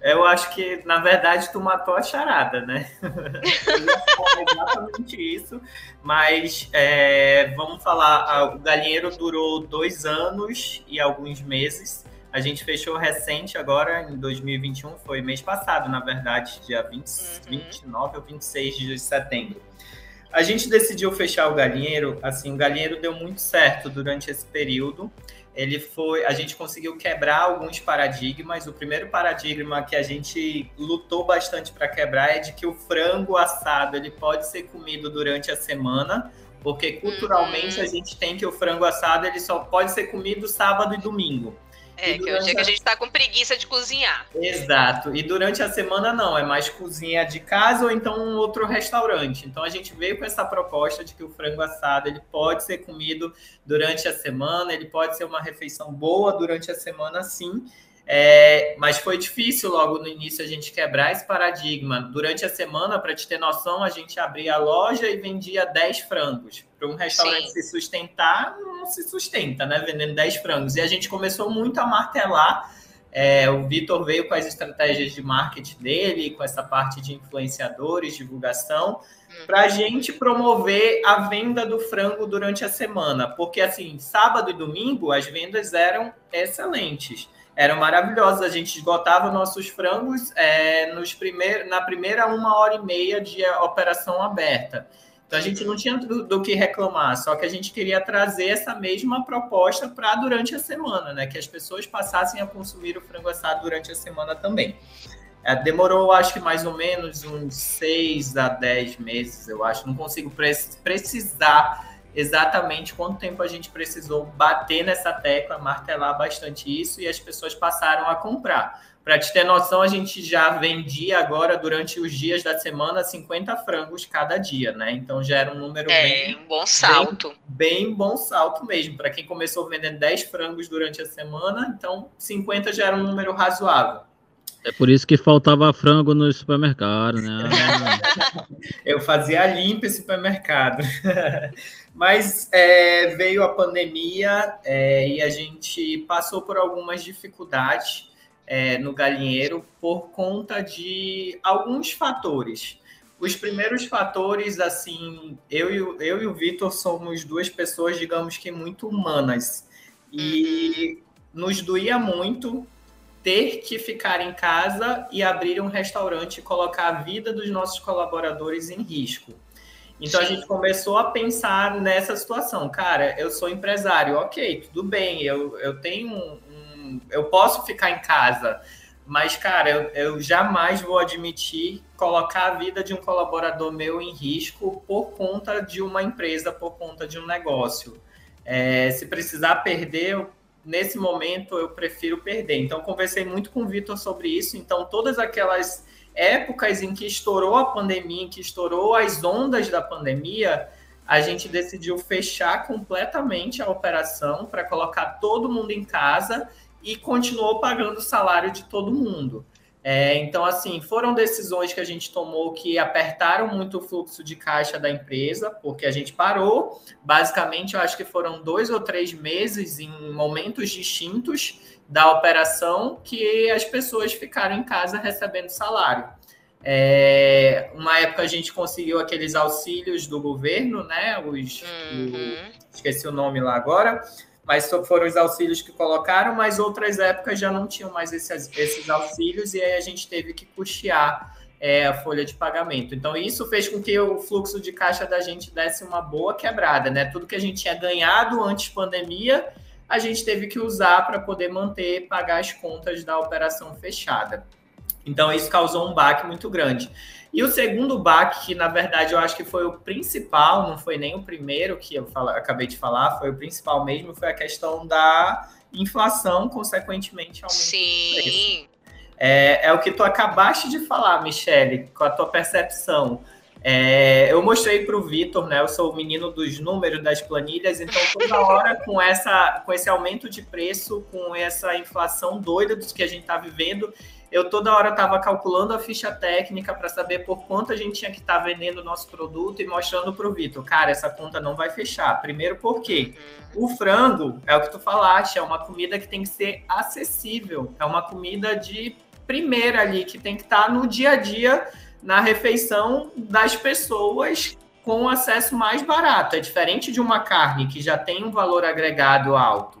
Eu acho que, na verdade, tu matou a charada, né? exatamente isso. Mas é, vamos falar, o galinheiro durou dois anos e alguns meses. A gente fechou recente agora, em 2021, foi mês passado, na verdade, dia 20, uhum. 29 ou 26 de setembro. A gente decidiu fechar o galinheiro, assim, o galinheiro deu muito certo durante esse período ele foi, a gente conseguiu quebrar alguns paradigmas. O primeiro paradigma que a gente lutou bastante para quebrar é de que o frango assado ele pode ser comido durante a semana, porque culturalmente uhum. a gente tem que o frango assado ele só pode ser comido sábado e domingo. É, que é o dia que a gente está com preguiça de cozinhar. Exato. E durante a semana não, é mais cozinha de casa ou então um outro restaurante. Então a gente veio com essa proposta de que o frango assado ele pode ser comido durante a semana, ele pode ser uma refeição boa durante a semana, sim. É, mas foi difícil logo no início a gente quebrar esse paradigma. Durante a semana, para te ter noção, a gente abria a loja e vendia 10 frangos. Para um restaurante Sim. se sustentar, não se sustenta, né? Vendendo 10 frangos. E a gente começou muito a martelar. É, o Vitor veio com as estratégias de marketing dele, com essa parte de influenciadores, divulgação, uhum. para a gente promover a venda do frango durante a semana. Porque, assim, sábado e domingo, as vendas eram excelentes eram maravilhosos. A gente esgotava nossos frangos é, nos primeir, na primeira uma hora e meia de operação aberta. Então a gente não tinha do, do, que reclamar, só que a gente queria trazer essa mesma proposta para durante a semana, né? Que as pessoas passassem a consumir o frango assado durante a semana também. É, demorou, acho que mais ou menos uns seis a dez meses, eu acho. Não consigo precisar exatamente quanto tempo a gente precisou bater nessa tecla, martelar bastante isso e as pessoas passaram a comprar. Para te ter noção, a gente já vendia agora, durante os dias da semana, 50 frangos cada dia, né? Então já era um número é, bem. um bom salto. Bem, bem bom salto mesmo. Para quem começou vendendo 10 frangos durante a semana, então 50 já era um número razoável. É por isso que faltava frango no supermercado, né? Eu fazia limpa esse supermercado. Mas é, veio a pandemia é, e a gente passou por algumas dificuldades é, no galinheiro por conta de alguns fatores. Os primeiros fatores, assim, eu e, eu e o Vitor somos duas pessoas, digamos que muito humanas. E uhum. nos doía muito ter que ficar em casa e abrir um restaurante e colocar a vida dos nossos colaboradores em risco. Então a gente começou a pensar nessa situação. Cara, eu sou empresário, ok, tudo bem, eu, eu tenho um, um eu posso ficar em casa, mas, cara, eu, eu, jamais vou admitir colocar a vida de um colaborador meu em risco por conta de uma empresa, por conta de um negócio. É, se precisar perder, nesse momento eu prefiro perder. Então, conversei muito com o Vitor sobre isso. Então, todas aquelas épocas em que estourou a pandemia, em que estourou as ondas da pandemia, a gente decidiu fechar completamente a operação para colocar todo mundo em casa e continuou pagando o salário de todo mundo. É, então, assim, foram decisões que a gente tomou que apertaram muito o fluxo de caixa da empresa, porque a gente parou. Basicamente, eu acho que foram dois ou três meses em momentos distintos da operação que as pessoas ficaram em casa recebendo salário. É, uma época a gente conseguiu aqueles auxílios do governo, né? Os, uhum. o, esqueci o nome lá agora, mas foram os auxílios que colocaram, mas outras épocas já não tinham mais esses, esses auxílios e aí a gente teve que custear é, a folha de pagamento. Então, isso fez com que o fluxo de caixa da gente desse uma boa quebrada, né? Tudo que a gente tinha ganhado antes pandemia, a gente teve que usar para poder manter, pagar as contas da operação fechada. Então, isso causou um baque muito grande. E o segundo baque, que na verdade eu acho que foi o principal, não foi nem o primeiro que eu fala, acabei de falar, foi o principal mesmo, foi a questão da inflação, consequentemente, aumento Sim. É, é o que tu acabaste de falar, Michele, com a tua percepção. É, eu mostrei para o Vitor, né? Eu sou o menino dos números das planilhas, então toda hora com essa, com esse aumento de preço, com essa inflação doida dos que a gente está vivendo, eu toda hora estava calculando a ficha técnica para saber por quanto a gente tinha que estar tá vendendo o nosso produto e mostrando para o Vitor, cara, essa conta não vai fechar. Primeiro porque o frango, é o que tu falaste, é uma comida que tem que ser acessível, é uma comida de primeira ali, que tem que estar tá no dia a dia, na refeição das pessoas com acesso mais barato. É diferente de uma carne que já tem um valor agregado alto.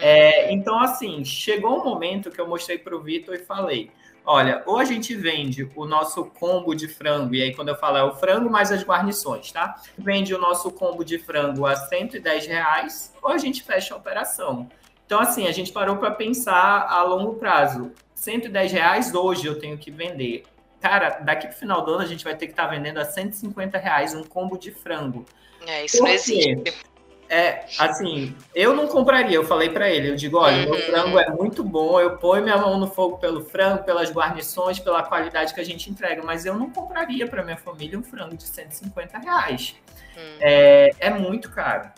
É, então, assim, chegou um momento que eu mostrei para o Vitor e falei: olha, ou a gente vende o nosso combo de frango, e aí quando eu falo é o frango mais as guarnições, tá? Vende o nosso combo de frango a 110 reais, ou a gente fecha a operação. Então, assim, a gente parou para pensar a longo prazo. 110 reais hoje eu tenho que vender. Cara, daqui pro final do ano a gente vai ter que estar tá vendendo a 150 reais um combo de frango. É, isso não existe. É, assim, eu não compraria, eu falei para ele, eu digo, olha, uhum. meu frango é muito bom, eu ponho minha mão no fogo pelo frango, pelas guarnições, pela qualidade que a gente entrega, mas eu não compraria para minha família um frango de 150 reais. Uhum. É, é muito caro.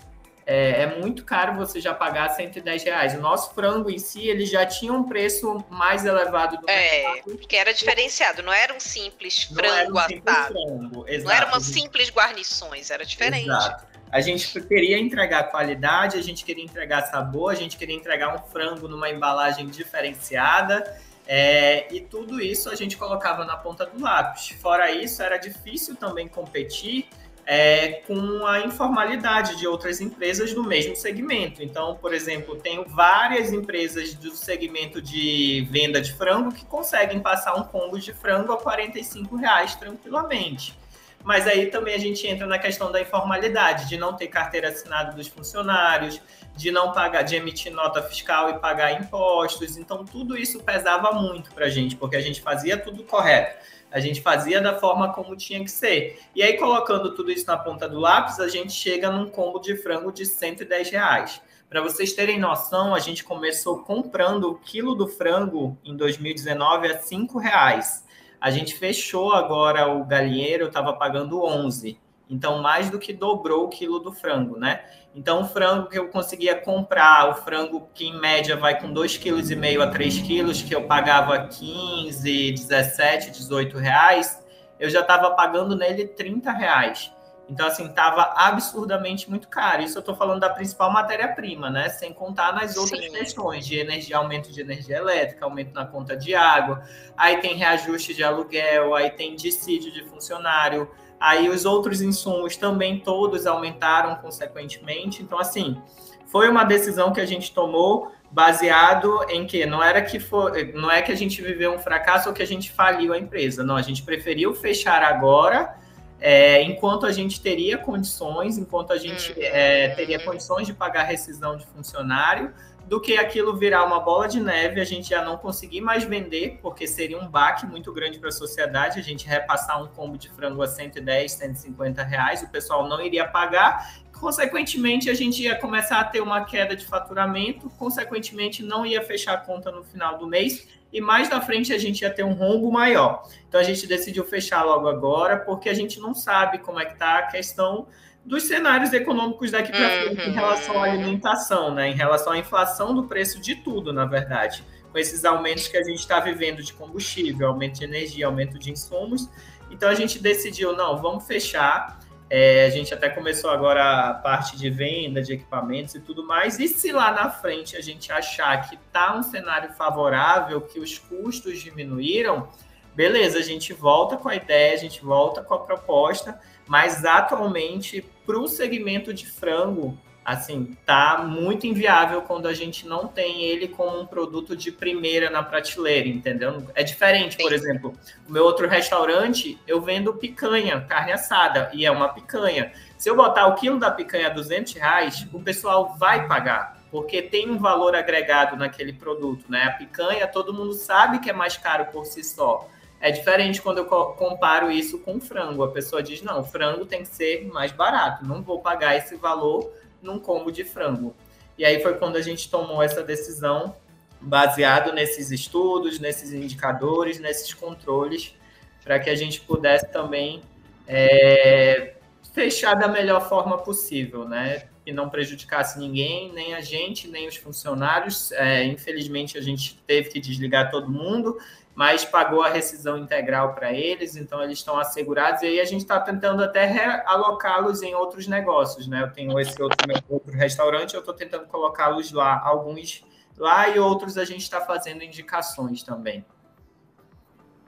É, é, muito caro você já pagar 110 reais. O nosso frango em si, ele já tinha um preço mais elevado do é, mercado. que era diferenciado, não era um simples frango um simples assado. Frango, não era uma simples guarnições, era diferente. Exato. A gente queria entregar qualidade, a gente queria entregar sabor, a gente queria entregar um frango numa embalagem diferenciada. É, e tudo isso a gente colocava na ponta do lápis. Fora isso, era difícil também competir é, com a informalidade de outras empresas do mesmo segmento. Então, por exemplo, tenho várias empresas do segmento de venda de frango que conseguem passar um combo de frango a 45 reais tranquilamente. Mas aí também a gente entra na questão da informalidade, de não ter carteira assinada dos funcionários, de não pagar, de emitir nota fiscal e pagar impostos. Então, tudo isso pesava muito para a gente, porque a gente fazia tudo correto. A gente fazia da forma como tinha que ser. E aí, colocando tudo isso na ponta do lápis, a gente chega num combo de frango de 110 reais. Para vocês terem noção, a gente começou comprando o quilo do frango em 2019 a 5 reais. A gente fechou agora o galinheiro, estava pagando 11. Então, mais do que dobrou o quilo do frango, né? Então, o frango que eu conseguia comprar, o frango que em média vai com 2,5 kg a 3 kg, que eu pagava 15, 17, 18 reais, eu já estava pagando nele 30 reais. Então, assim, estava absurdamente muito caro. Isso eu estou falando da principal matéria-prima, né? Sem contar nas outras Sim. questões de energia, aumento de energia elétrica, aumento na conta de água, aí tem reajuste de aluguel, aí tem dissídio de funcionário, aí os outros insumos também todos aumentaram consequentemente. Então, assim, foi uma decisão que a gente tomou baseado em que não era que for, não é que a gente viveu um fracasso ou que a gente faliu a empresa, não, a gente preferiu fechar agora é, enquanto a gente teria condições, enquanto a gente uhum. é, teria condições de pagar rescisão de funcionário, do que aquilo virar uma bola de neve, a gente já não conseguir mais vender, porque seria um baque muito grande para a sociedade, a gente repassar um combo de frango a 110, 150 reais, o pessoal não iria pagar, consequentemente a gente ia começar a ter uma queda de faturamento, consequentemente não ia fechar a conta no final do mês, e mais na frente a gente ia ter um rombo maior. Então a gente decidiu fechar logo agora, porque a gente não sabe como é que está a questão dos cenários econômicos daqui para frente uhum. em relação à alimentação, né? Em relação à inflação do preço de tudo, na verdade. com esses aumentos que a gente está vivendo de combustível, aumento de energia, aumento de insumos. Então a gente decidiu, não, vamos fechar. É, a gente até começou agora a parte de venda de equipamentos e tudo mais. E se lá na frente a gente achar que está um cenário favorável, que os custos diminuíram, beleza, a gente volta com a ideia, a gente volta com a proposta, mas atualmente, para o segmento de frango, assim, tá muito inviável quando a gente não tem ele como um produto de primeira na prateleira, entendeu? É diferente, por exemplo, o meu outro restaurante, eu vendo picanha, carne assada, e é uma picanha. Se eu botar o quilo da picanha a 200 reais, o pessoal vai pagar, porque tem um valor agregado naquele produto, né? A picanha, todo mundo sabe que é mais caro por si só. É diferente quando eu comparo isso com frango. A pessoa diz: não, frango tem que ser mais barato, não vou pagar esse valor num combo de frango. E aí foi quando a gente tomou essa decisão, baseado nesses estudos, nesses indicadores, nesses controles, para que a gente pudesse também é, fechar da melhor forma possível, né? E não prejudicasse ninguém, nem a gente, nem os funcionários. É, infelizmente, a gente teve que desligar todo mundo mas pagou a rescisão integral para eles, então eles estão assegurados, e aí a gente está tentando até realocá-los em outros negócios, né? Eu tenho esse outro, outro restaurante, eu estou tentando colocá-los lá, alguns lá e outros a gente está fazendo indicações também.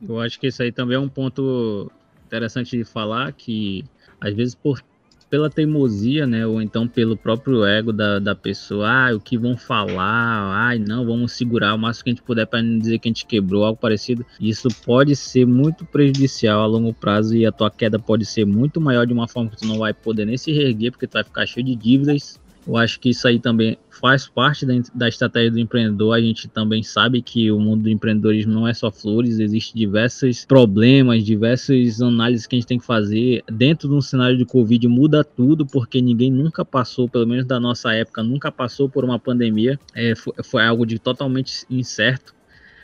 Eu acho que isso aí também é um ponto interessante de falar, que às vezes por pela teimosia, né? Ou então pelo próprio ego da, da pessoa, ah, o que vão falar, ai, não, vamos segurar o máximo que a gente puder para não dizer que a gente quebrou, algo parecido. Isso pode ser muito prejudicial a longo prazo e a tua queda pode ser muito maior de uma forma que tu não vai poder nem se reerguer, porque tu vai ficar cheio de dívidas eu acho que isso aí também faz parte da, estratégia do empreendedor. A gente também sabe que o mundo do empreendedorismo não é só flores, existem diversos problemas, diversas análises que a gente tem que fazer. Dentro de um cenário de Covid muda tudo, porque ninguém nunca passou, pelo menos da nossa época, nunca passou por uma pandemia. É, foi, foi algo de totalmente incerto.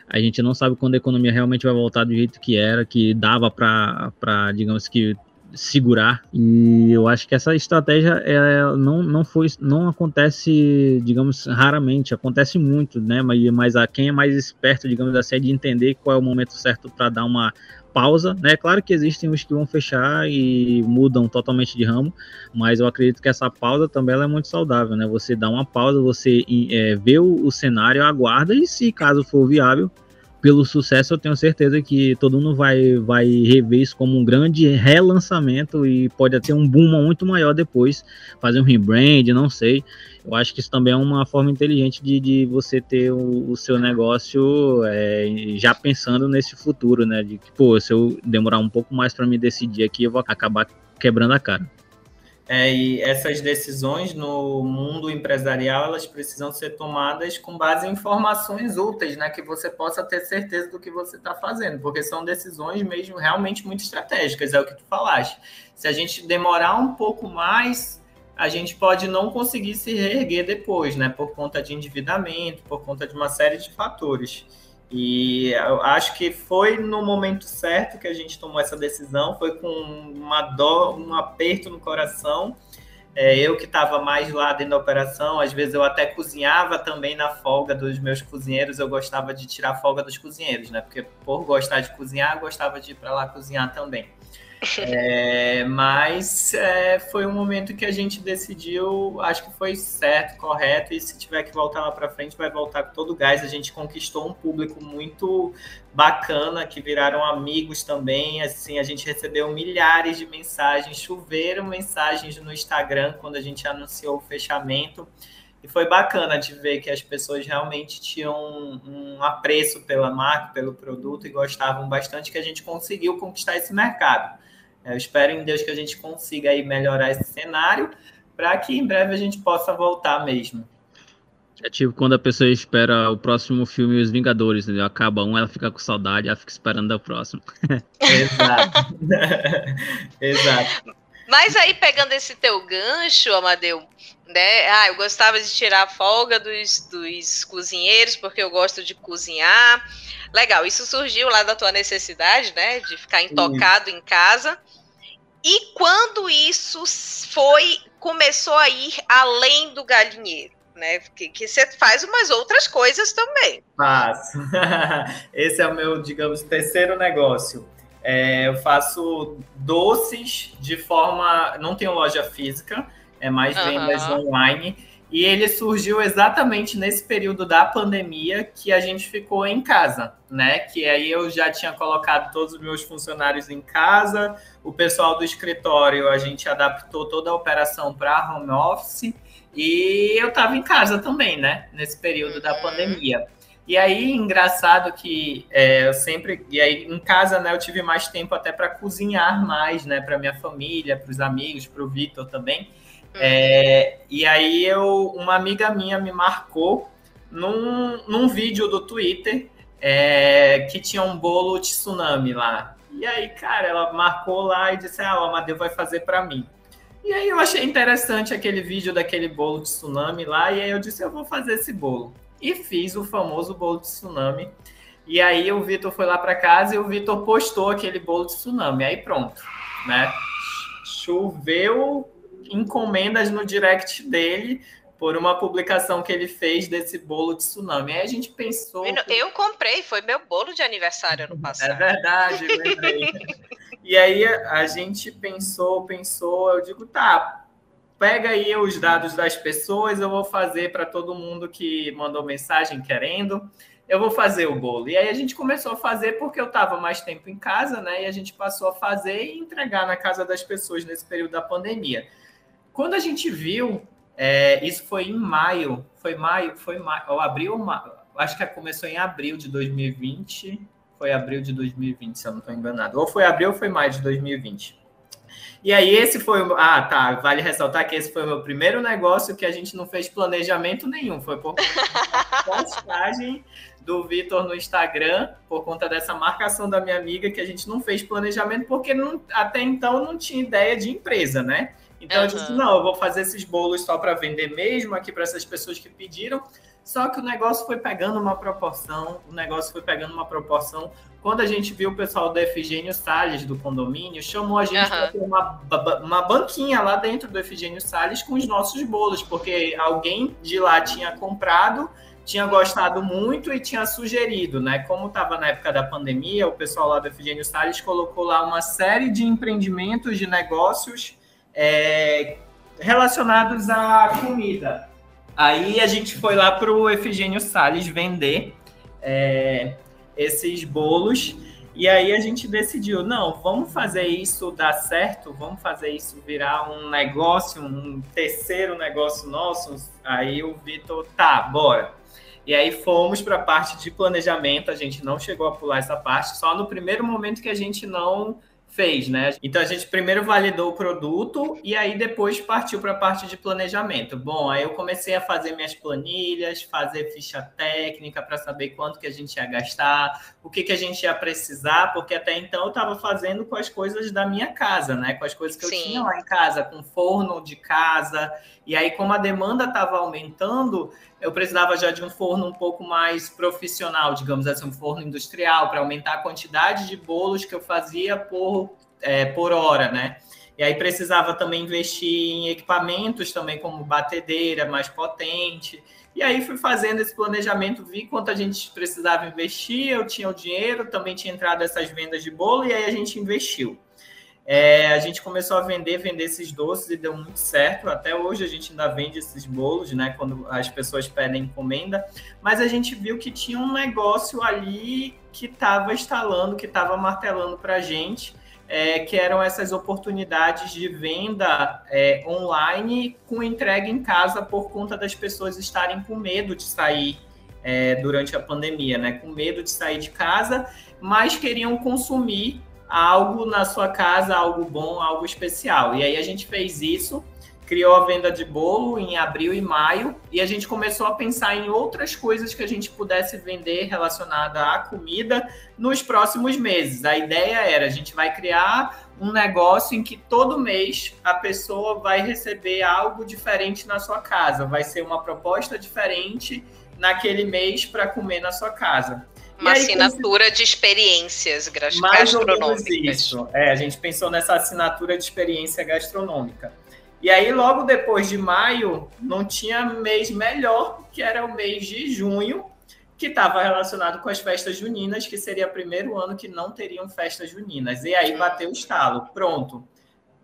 A gente não sabe quando a economia realmente vai voltar do jeito que era, que dava para, digamos que, segurar. E eu acho que essa estratégia é, não, não foi não acontece, digamos, raramente, acontece muito, né? Mas, mas a quem é mais esperto, digamos assim, é de entender qual é o momento certo para dar uma pausa, né? Claro que existem os que vão fechar e mudam totalmente de ramo, mas eu acredito que essa pausa também é muito saudável, né? Você dá uma pausa, você é, vê o, o cenário, aguarda e se caso for viável, pelo sucesso, eu tenho certeza que todo mundo vai, vai rever isso como um grande relançamento e pode ter um boom muito maior depois, fazer um rebrand, não sei. Eu acho que isso também é uma forma inteligente de, de você ter o, o seu negócio é, já pensando nesse futuro, né? De que, pô, se eu demorar um pouco mais para me decidir aqui, eu vou acabar quebrando a cara. É, e essas decisões no mundo empresarial elas precisam ser tomadas com base em informações úteis, né? Que você possa ter certeza do que você está fazendo, porque são decisões mesmo realmente muito estratégicas, é o que tu falaste. Se a gente demorar um pouco mais, a gente pode não conseguir se reerguer depois, né? Por conta de endividamento, por conta de uma série de fatores. E eu acho que foi no momento certo que a gente tomou essa decisão, foi com uma dor, um aperto no coração. É, eu que estava mais lá dentro da operação, às vezes eu até cozinhava também na folga dos meus cozinheiros, eu gostava de tirar folga dos cozinheiros, né? Porque por gostar de cozinhar, eu gostava de ir para lá cozinhar também. É, mas é, foi um momento que a gente decidiu, acho que foi certo, correto, e se tiver que voltar lá para frente, vai voltar com todo o gás. A gente conquistou um público muito bacana, que viraram amigos também. Assim, a gente recebeu milhares de mensagens, choveram mensagens no Instagram quando a gente anunciou o fechamento. E foi bacana de ver que as pessoas realmente tinham um, um apreço pela marca, pelo produto e gostavam bastante que a gente conseguiu conquistar esse mercado. Eu espero em Deus que a gente consiga aí melhorar esse cenário para que em breve a gente possa voltar mesmo. É tipo quando a pessoa espera o próximo filme Os Vingadores, entendeu? Acaba um, ela fica com saudade, ela fica esperando o próximo. Exato. Exato. Mas aí, pegando esse teu gancho, Amadeu, né? Ah, eu gostava de tirar a folga dos, dos cozinheiros, porque eu gosto de cozinhar. Legal, isso surgiu lá da tua necessidade, né? De ficar intocado em casa. E quando isso foi, começou a ir além do galinheiro, né? Que, que você faz umas outras coisas também. Faço. Esse é o meu, digamos, terceiro negócio. É, eu faço doces de forma. Não tenho loja física, é mais uhum. vendas online. E ele surgiu exatamente nesse período da pandemia que a gente ficou em casa, né? Que aí eu já tinha colocado todos os meus funcionários em casa, o pessoal do escritório, a gente adaptou toda a operação para home office e eu estava em casa também, né? Nesse período uhum. da pandemia. E aí, engraçado que é, eu sempre. E aí, em casa, né, eu tive mais tempo até para cozinhar mais, né, para minha família, para os amigos, para o Vitor também. É, e aí eu, uma amiga minha me marcou num, num vídeo do Twitter é, que tinha um bolo tsunami lá. E aí, cara, ela marcou lá e disse: Ah, o Amadeu vai fazer para mim. E aí eu achei interessante aquele vídeo daquele bolo de tsunami lá, e aí eu disse: Eu vou fazer esse bolo. E fiz o famoso bolo de tsunami. E aí o Vitor foi lá para casa e o Vitor postou aquele bolo de tsunami. Aí pronto, né? Choveu encomendas no direct dele por uma publicação que ele fez desse bolo de tsunami. Aí a gente pensou. Eu comprei, foi meu bolo de aniversário ano passado. É verdade, lembrei. e aí a gente pensou, pensou, eu digo, tá, pega aí os dados das pessoas, eu vou fazer para todo mundo que mandou mensagem querendo. Eu vou fazer o bolo. E aí a gente começou a fazer porque eu estava mais tempo em casa, né? E a gente passou a fazer e entregar na casa das pessoas nesse período da pandemia. Quando a gente viu, é, isso foi em maio, foi maio, foi maio, ou abril, acho que começou em abril de 2020, foi abril de 2020, se eu não estou enganado. Ou foi abril ou foi maio de 2020. E aí, esse foi. Ah, tá. Vale ressaltar que esse foi o meu primeiro negócio que a gente não fez planejamento nenhum. Foi por postagem do Vitor no Instagram, por conta dessa marcação da minha amiga, que a gente não fez planejamento, porque não, até então não tinha ideia de empresa, né? Então uhum. eu disse: não, eu vou fazer esses bolos só para vender mesmo aqui para essas pessoas que pediram. Só que o negócio foi pegando uma proporção, o negócio foi pegando uma proporção. Quando a gente viu o pessoal do Efigênio Salles, do condomínio, chamou a gente uhum. para ter uma, uma banquinha lá dentro do Efigênio Salles com os nossos bolos, porque alguém de lá tinha comprado, tinha gostado muito e tinha sugerido, né? Como estava na época da pandemia, o pessoal lá do Efigênio Salles colocou lá uma série de empreendimentos, de negócios é, relacionados à comida. Aí a gente foi lá para o Efigênio Salles vender é, esses bolos. E aí a gente decidiu, não, vamos fazer isso dar certo, vamos fazer isso virar um negócio, um terceiro negócio nosso. Aí o Vitor, tá, bora. E aí fomos para a parte de planejamento, a gente não chegou a pular essa parte, só no primeiro momento que a gente não fez, né? Então a gente primeiro validou o produto e aí depois partiu para a parte de planejamento. Bom, aí eu comecei a fazer minhas planilhas, fazer ficha técnica para saber quanto que a gente ia gastar, o que que a gente ia precisar, porque até então eu estava fazendo com as coisas da minha casa, né? Com as coisas que Sim. eu tinha lá em casa, com forno de casa. E aí como a demanda estava aumentando, eu precisava já de um forno um pouco mais profissional, digamos assim, um forno industrial, para aumentar a quantidade de bolos que eu fazia por, é, por hora, né? E aí precisava também investir em equipamentos também, como batedeira mais potente. E aí fui fazendo esse planejamento, vi quanto a gente precisava investir, eu tinha o dinheiro, também tinha entrado essas vendas de bolo, e aí a gente investiu. É, a gente começou a vender, vender esses doces e deu muito certo. Até hoje a gente ainda vende esses bolos, né? Quando as pessoas pedem encomenda. Mas a gente viu que tinha um negócio ali que estava instalando, que estava martelando para a gente, é, que eram essas oportunidades de venda é, online com entrega em casa por conta das pessoas estarem com medo de sair é, durante a pandemia, né? Com medo de sair de casa, mas queriam consumir algo na sua casa, algo bom, algo especial. E aí a gente fez isso, criou a venda de bolo em abril e maio, e a gente começou a pensar em outras coisas que a gente pudesse vender relacionada à comida nos próximos meses. A ideia era a gente vai criar um negócio em que todo mês a pessoa vai receber algo diferente na sua casa, vai ser uma proposta diferente naquele mês para comer na sua casa. Uma aí, assinatura de experiências gastronômicas. Mais ou menos isso. É, a gente pensou nessa assinatura de experiência gastronômica. E aí, logo depois de maio, não tinha mês melhor, que era o mês de junho, que estava relacionado com as festas juninas, que seria o primeiro ano que não teriam festas juninas. E aí bateu o estalo. Pronto.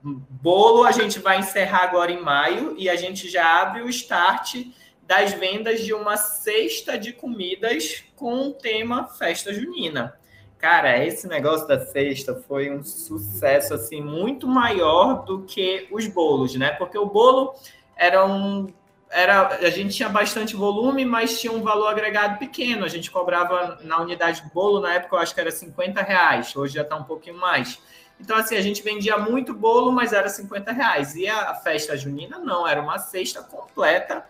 Bolo a gente vai encerrar agora em maio e a gente já abre o start das vendas de uma cesta de comidas com o tema festa junina. Cara, esse negócio da cesta foi um sucesso assim muito maior do que os bolos, né? Porque o bolo era um era a gente tinha bastante volume, mas tinha um valor agregado pequeno. A gente cobrava na unidade de bolo na época eu acho que era 50 reais. Hoje já está um pouquinho mais. Então, assim, a gente vendia muito bolo, mas era 50 reais. E a festa junina, não, era uma cesta completa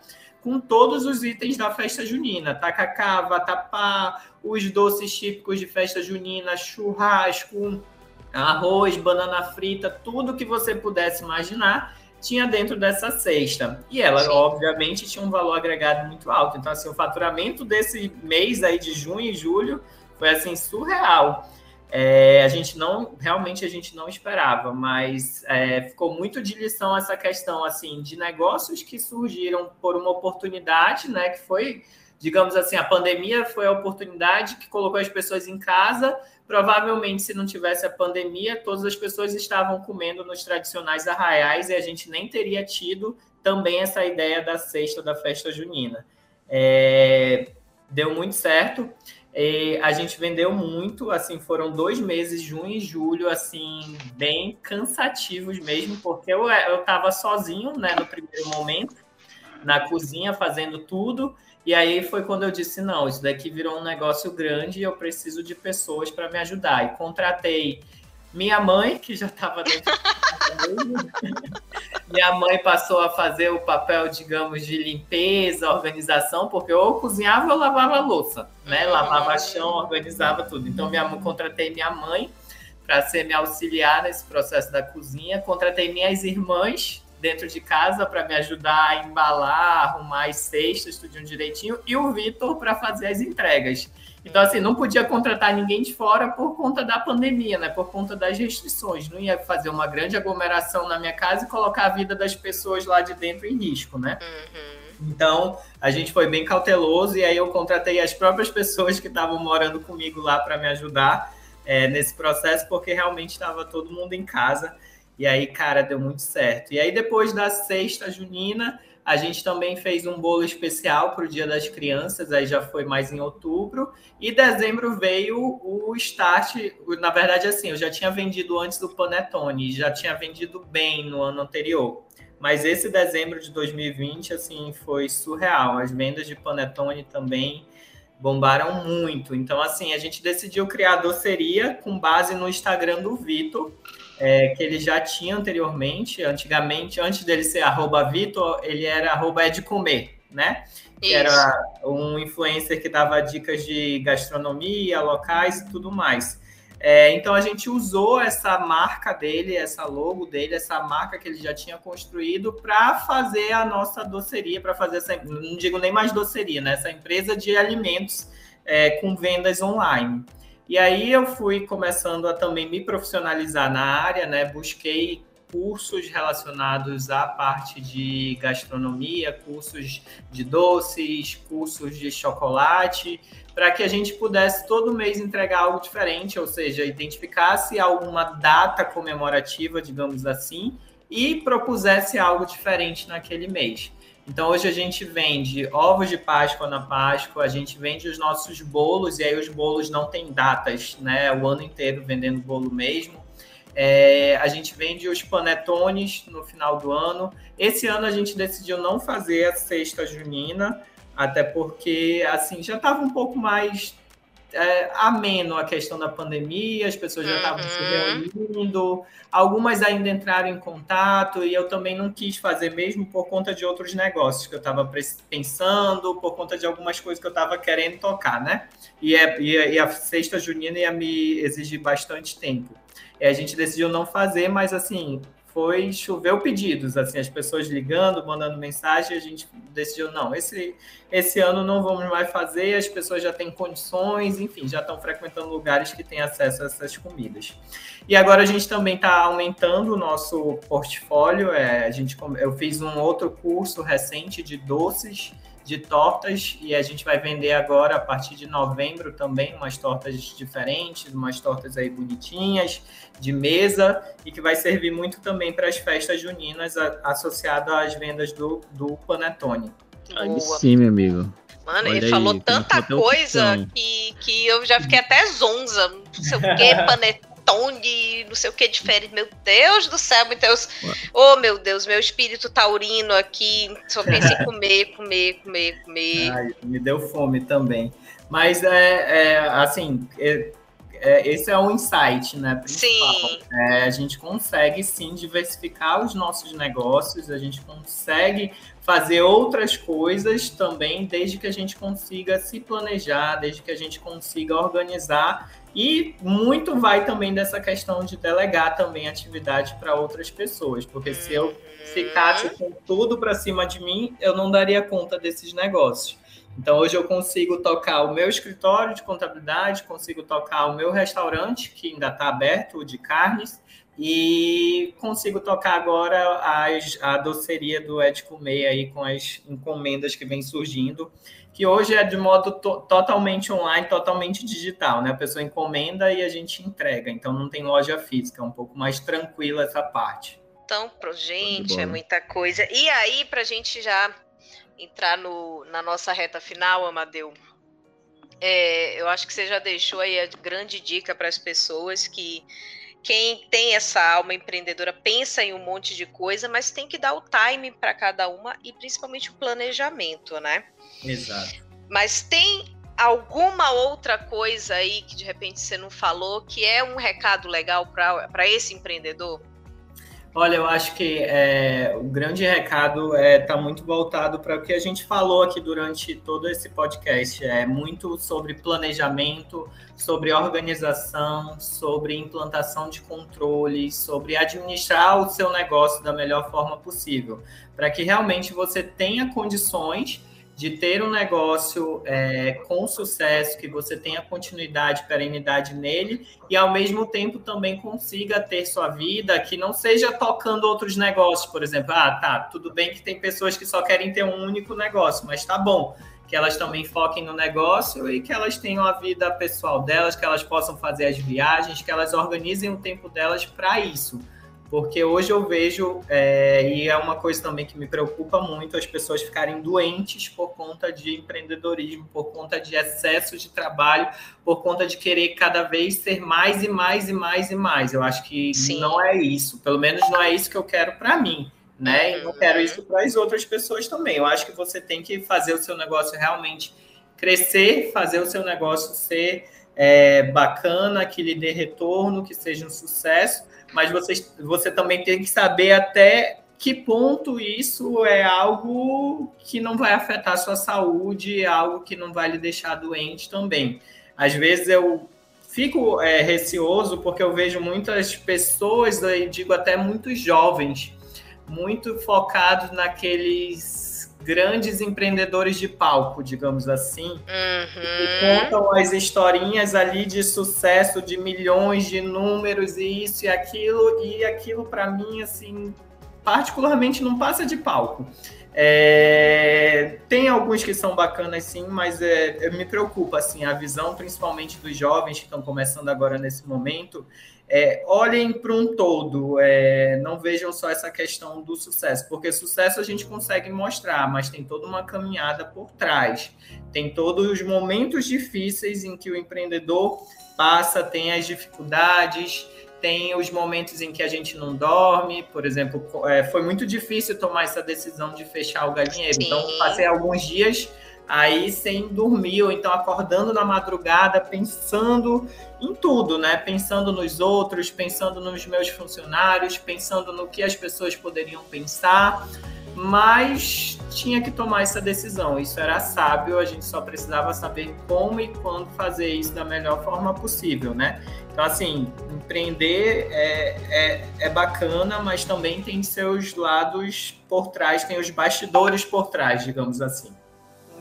com todos os itens da festa junina: tacacá, vatapá, os doces típicos de festa junina, churrasco, arroz, banana frita, tudo que você pudesse imaginar tinha dentro dessa cesta. E ela, Sim. obviamente, tinha um valor agregado muito alto. Então, assim, o faturamento desse mês aí de junho e julho foi assim surreal. É, a gente não, realmente a gente não esperava, mas é, ficou muito de lição essa questão assim de negócios que surgiram por uma oportunidade, né? Que foi, digamos assim, a pandemia foi a oportunidade que colocou as pessoas em casa. Provavelmente, se não tivesse a pandemia, todas as pessoas estavam comendo nos tradicionais arraiais e a gente nem teria tido também essa ideia da sexta da festa junina. É, deu muito certo. E a gente vendeu muito, assim, foram dois meses, junho e julho, assim, bem cansativos mesmo, porque eu, eu tava sozinho, né, no primeiro momento, na cozinha, fazendo tudo, e aí foi quando eu disse, não, isso daqui virou um negócio grande e eu preciso de pessoas para me ajudar. E contratei minha mãe, que já estava dentro Minha mãe passou a fazer o papel, digamos, de limpeza, organização, porque eu cozinhava ou lavava louça, né? Lavava chão, organizava tudo. Então, minha mãe, contratei minha mãe para ser me auxiliar nesse processo da cozinha. Contratei minhas irmãs dentro de casa para me ajudar a embalar, arrumar as cestas, tudo direitinho, e o Vitor para fazer as entregas. Então, assim, não podia contratar ninguém de fora por conta da pandemia, né? Por conta das restrições. Não ia fazer uma grande aglomeração na minha casa e colocar a vida das pessoas lá de dentro em risco, né? Uhum. Então, a gente foi bem cauteloso e aí eu contratei as próprias pessoas que estavam morando comigo lá para me ajudar é, nesse processo, porque realmente estava todo mundo em casa. E aí, cara, deu muito certo. E aí, depois da sexta junina, a gente também fez um bolo especial para o Dia das Crianças, aí já foi mais em outubro. E dezembro veio o start. Na verdade, assim, eu já tinha vendido antes do Panetone, já tinha vendido bem no ano anterior. Mas esse dezembro de 2020, assim, foi surreal. As vendas de Panetone também bombaram muito. Então, assim, a gente decidiu criar a doceria com base no Instagram do Vitor é, que ele já tinha anteriormente, antigamente, antes dele ser arroba Vitor, ele era arroba é de comer, né? Que era um influencer que dava dicas de gastronomia, locais e tudo mais. É, então a gente usou essa marca dele, essa logo dele, essa marca que ele já tinha construído para fazer a nossa doceria, para fazer essa, não digo nem mais doceria, né? Essa empresa de alimentos é, com vendas online. E aí eu fui começando a também me profissionalizar na área, né? Busquei cursos relacionados à parte de gastronomia, cursos de doces, cursos de chocolate, para que a gente pudesse todo mês entregar algo diferente, ou seja, identificasse alguma data comemorativa, digamos assim, e propusesse algo diferente naquele mês. Então hoje a gente vende ovos de Páscoa na Páscoa, a gente vende os nossos bolos, e aí os bolos não têm datas, né? O ano inteiro vendendo bolo mesmo. É, a gente vende os panetones no final do ano. Esse ano a gente decidiu não fazer a sexta junina, até porque assim já estava um pouco mais é, ameno a questão da pandemia, as pessoas já estavam uhum. se reunindo, algumas ainda entraram em contato, e eu também não quis fazer mesmo por conta de outros negócios que eu estava pensando, por conta de algumas coisas que eu estava querendo tocar, né? E, é, e, e, a sexta junina ia me exigir bastante tempo. E a gente decidiu não fazer, mas assim, foi choveu pedidos, assim, as pessoas ligando, mandando mensagem, a gente decidiu, não, esse, esse ano não vamos mais fazer, as pessoas já têm condições, enfim, já estão frequentando lugares que têm acesso a essas comidas. E agora a gente também está aumentando o nosso portfólio, é, a gente, eu fiz um outro curso recente de doces, de tortas e a gente vai vender agora a partir de novembro também umas tortas diferentes, umas tortas aí bonitinhas de mesa e que vai servir muito também para as festas juninas associado às vendas do, do Panetone. Aí sim, meu amigo. Mano, Olha ele aí, falou tanta coisa que, que eu já fiquei até zonza. Não sei o que, panetone Tony, não sei o que diferente. Meu Deus do céu, Deus. Oh, meu Deus, meu espírito taurino aqui. Só pensa em comer, comer, comer, comer. Ai, me deu fome também. Mas é, é assim, é, é, esse é o insight, né? Principal. Sim. É, a gente consegue sim diversificar os nossos negócios, a gente consegue fazer outras coisas também, desde que a gente consiga se planejar, desde que a gente consiga organizar e muito vai também dessa questão de delegar também atividade para outras pessoas, porque se eu ficasse com tudo para cima de mim, eu não daria conta desses negócios. Então hoje eu consigo tocar o meu escritório de contabilidade, consigo tocar o meu restaurante, que ainda está aberto, de carnes, e consigo tocar agora as, a doceria do Ed Comer aí com as encomendas que vem surgindo que hoje é de modo to totalmente online, totalmente digital, né? A pessoa encomenda e a gente entrega, então não tem loja física, é um pouco mais tranquila essa parte. Então, pro gente, é muita coisa. E aí, para a gente já entrar no, na nossa reta final, Amadeu, é, eu acho que você já deixou aí a grande dica para as pessoas que quem tem essa alma empreendedora pensa em um monte de coisa, mas tem que dar o time para cada uma e principalmente o planejamento, né? Exato. Mas tem alguma outra coisa aí que de repente você não falou que é um recado legal para esse empreendedor? Olha, eu acho que é, o grande recado está é, tá muito voltado para o que a gente falou aqui durante todo esse podcast. É muito sobre planejamento, sobre organização, sobre implantação de controles, sobre administrar o seu negócio da melhor forma possível, para que realmente você tenha condições de ter um negócio é, com sucesso, que você tenha continuidade, perenidade nele, e ao mesmo tempo também consiga ter sua vida, que não seja tocando outros negócios, por exemplo. Ah, tá, tudo bem que tem pessoas que só querem ter um único negócio, mas tá bom. Que elas também foquem no negócio e que elas tenham a vida pessoal delas, que elas possam fazer as viagens, que elas organizem o tempo delas para isso porque hoje eu vejo, é, e é uma coisa também que me preocupa muito, as pessoas ficarem doentes por conta de empreendedorismo, por conta de excesso de trabalho, por conta de querer cada vez ser mais e mais e mais e mais. Eu acho que Sim. não é isso, pelo menos não é isso que eu quero para mim. Né? Uhum. E não quero isso para as outras pessoas também. Eu acho que você tem que fazer o seu negócio realmente crescer, fazer o seu negócio ser é, bacana, que lhe dê retorno, que seja um sucesso, mas você, você também tem que saber até que ponto isso é algo que não vai afetar a sua saúde, é algo que não vai lhe deixar doente também. Às vezes eu fico é, receoso porque eu vejo muitas pessoas, eu digo até muitos jovens, muito focados naqueles grandes empreendedores de palco, digamos assim, uhum. que contam as historinhas ali de sucesso, de milhões de números e isso e aquilo, e aquilo para mim, assim, particularmente não passa de palco. É, tem alguns que são bacanas sim, mas é, me preocupa assim a visão, principalmente dos jovens que estão começando agora nesse momento, é, olhem para um todo, é, não vejam só essa questão do sucesso, porque sucesso a gente consegue mostrar, mas tem toda uma caminhada por trás, tem todos os momentos difíceis em que o empreendedor passa, tem as dificuldades, tem os momentos em que a gente não dorme, por exemplo, é, foi muito difícil tomar essa decisão de fechar o galinheiro, então, Sim. então passei alguns dias aí sem dormir, ou então acordando na madrugada, pensando em tudo, né? Pensando nos outros, pensando nos meus funcionários, pensando no que as pessoas poderiam pensar. mas tinha que tomar essa decisão. Isso era sábio, a gente só precisava saber como e quando fazer isso da melhor forma possível, né? Então, assim, empreender é, é, é bacana, mas também tem seus lados por trás, tem os bastidores por trás, digamos assim.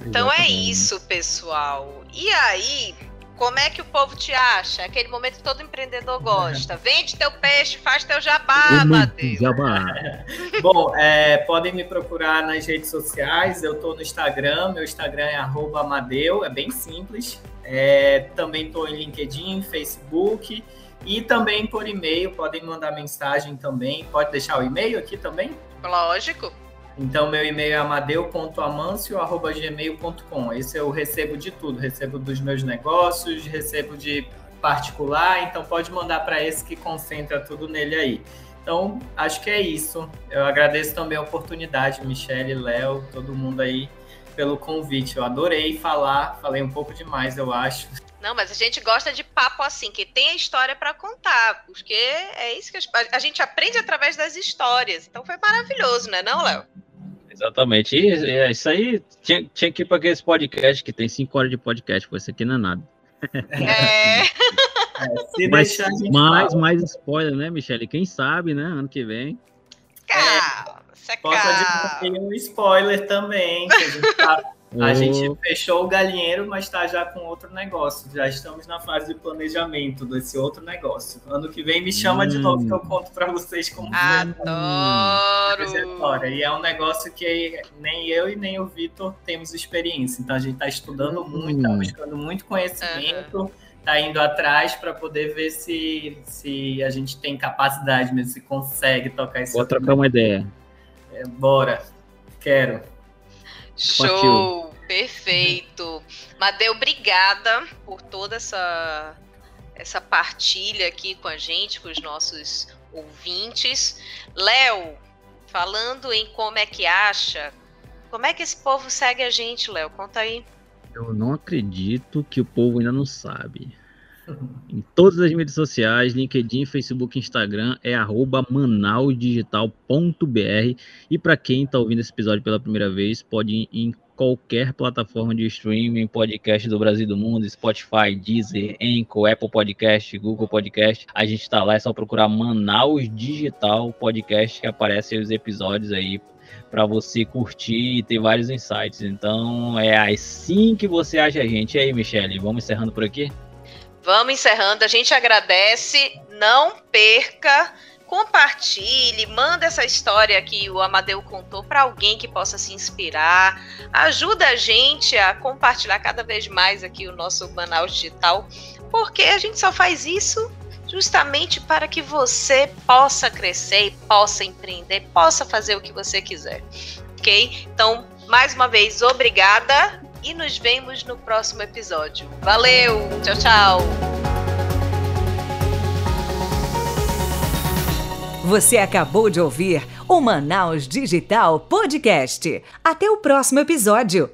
Então é isso, pessoal. E aí, como é que o povo te acha? Aquele momento que todo empreendedor gosta. Vende teu peixe, faz teu jabá, Matheus. Jabá. Bom, é, podem me procurar nas redes sociais. Eu estou no Instagram. Meu Instagram é Amadeu. É bem simples. É, também estou em LinkedIn, Facebook. E também por e-mail. Podem mandar mensagem também. Pode deixar o e-mail aqui também? Lógico. Então, meu e-mail é amadeu.amancio.gmail.com. Esse eu recebo de tudo. Recebo dos meus negócios, recebo de particular. Então, pode mandar para esse que concentra tudo nele aí. Então, acho que é isso. Eu agradeço também a oportunidade, Michele, Léo, todo mundo aí, pelo convite. Eu adorei falar. Falei um pouco demais, eu acho. Não, mas a gente gosta de papo assim, que tem a história para contar, porque é isso que a gente aprende através das histórias. Então foi maravilhoso, né, não, Léo? Exatamente. E é, isso aí tinha, tinha que ir para aqueles podcasts que tem cinco horas de podcast, pois isso aqui não é nada. É. é Mas, mais, mais spoiler, né, Michele? Quem sabe, né? Ano que vem. Calma, é, Posso admitir um spoiler também, que a gente tá a gente fechou o galinheiro, mas está já com outro negócio. Já estamos na fase de planejamento desse outro negócio. Ano que vem me chama hum. de novo que eu conto para vocês como Adoro! E é um negócio que nem eu e nem o Vitor temos experiência. Então a gente está estudando hum. muito, está buscando muito conhecimento. Uhum tá indo atrás para poder ver se, se a gente tem capacidade mesmo, se consegue tocar isso. Vou trocar uma ideia. É, bora, quero. Show! Partiu. Perfeito. Madeu, obrigada por toda essa, essa partilha aqui com a gente, com os nossos ouvintes. Léo, falando em como é que acha, como é que esse povo segue a gente, Léo? Conta aí. Eu não acredito que o povo ainda não sabe. Em todas as mídias sociais, LinkedIn, Facebook, Instagram, é manausdigital.br. E para quem está ouvindo esse episódio pela primeira vez, pode ir em qualquer plataforma de streaming, podcast do Brasil e do mundo, Spotify, Deezer, Anchor, Apple Podcast, Google Podcast. A gente está lá, é só procurar Manaus Digital Podcast que aparecem os episódios aí para você curtir e ter vários insights. Então é assim que você acha a gente. E aí, Michele, vamos encerrando por aqui? Vamos encerrando. A gente agradece. Não perca. Compartilhe, manda essa história que o Amadeu contou para alguém que possa se inspirar. Ajuda a gente a compartilhar cada vez mais aqui o nosso Manaus Digital, porque a gente só faz isso justamente para que você possa crescer, possa empreender, possa fazer o que você quiser. Ok? Então, mais uma vez, obrigada e nos vemos no próximo episódio. Valeu! Tchau, tchau! Você acabou de ouvir o Manaus Digital Podcast. Até o próximo episódio.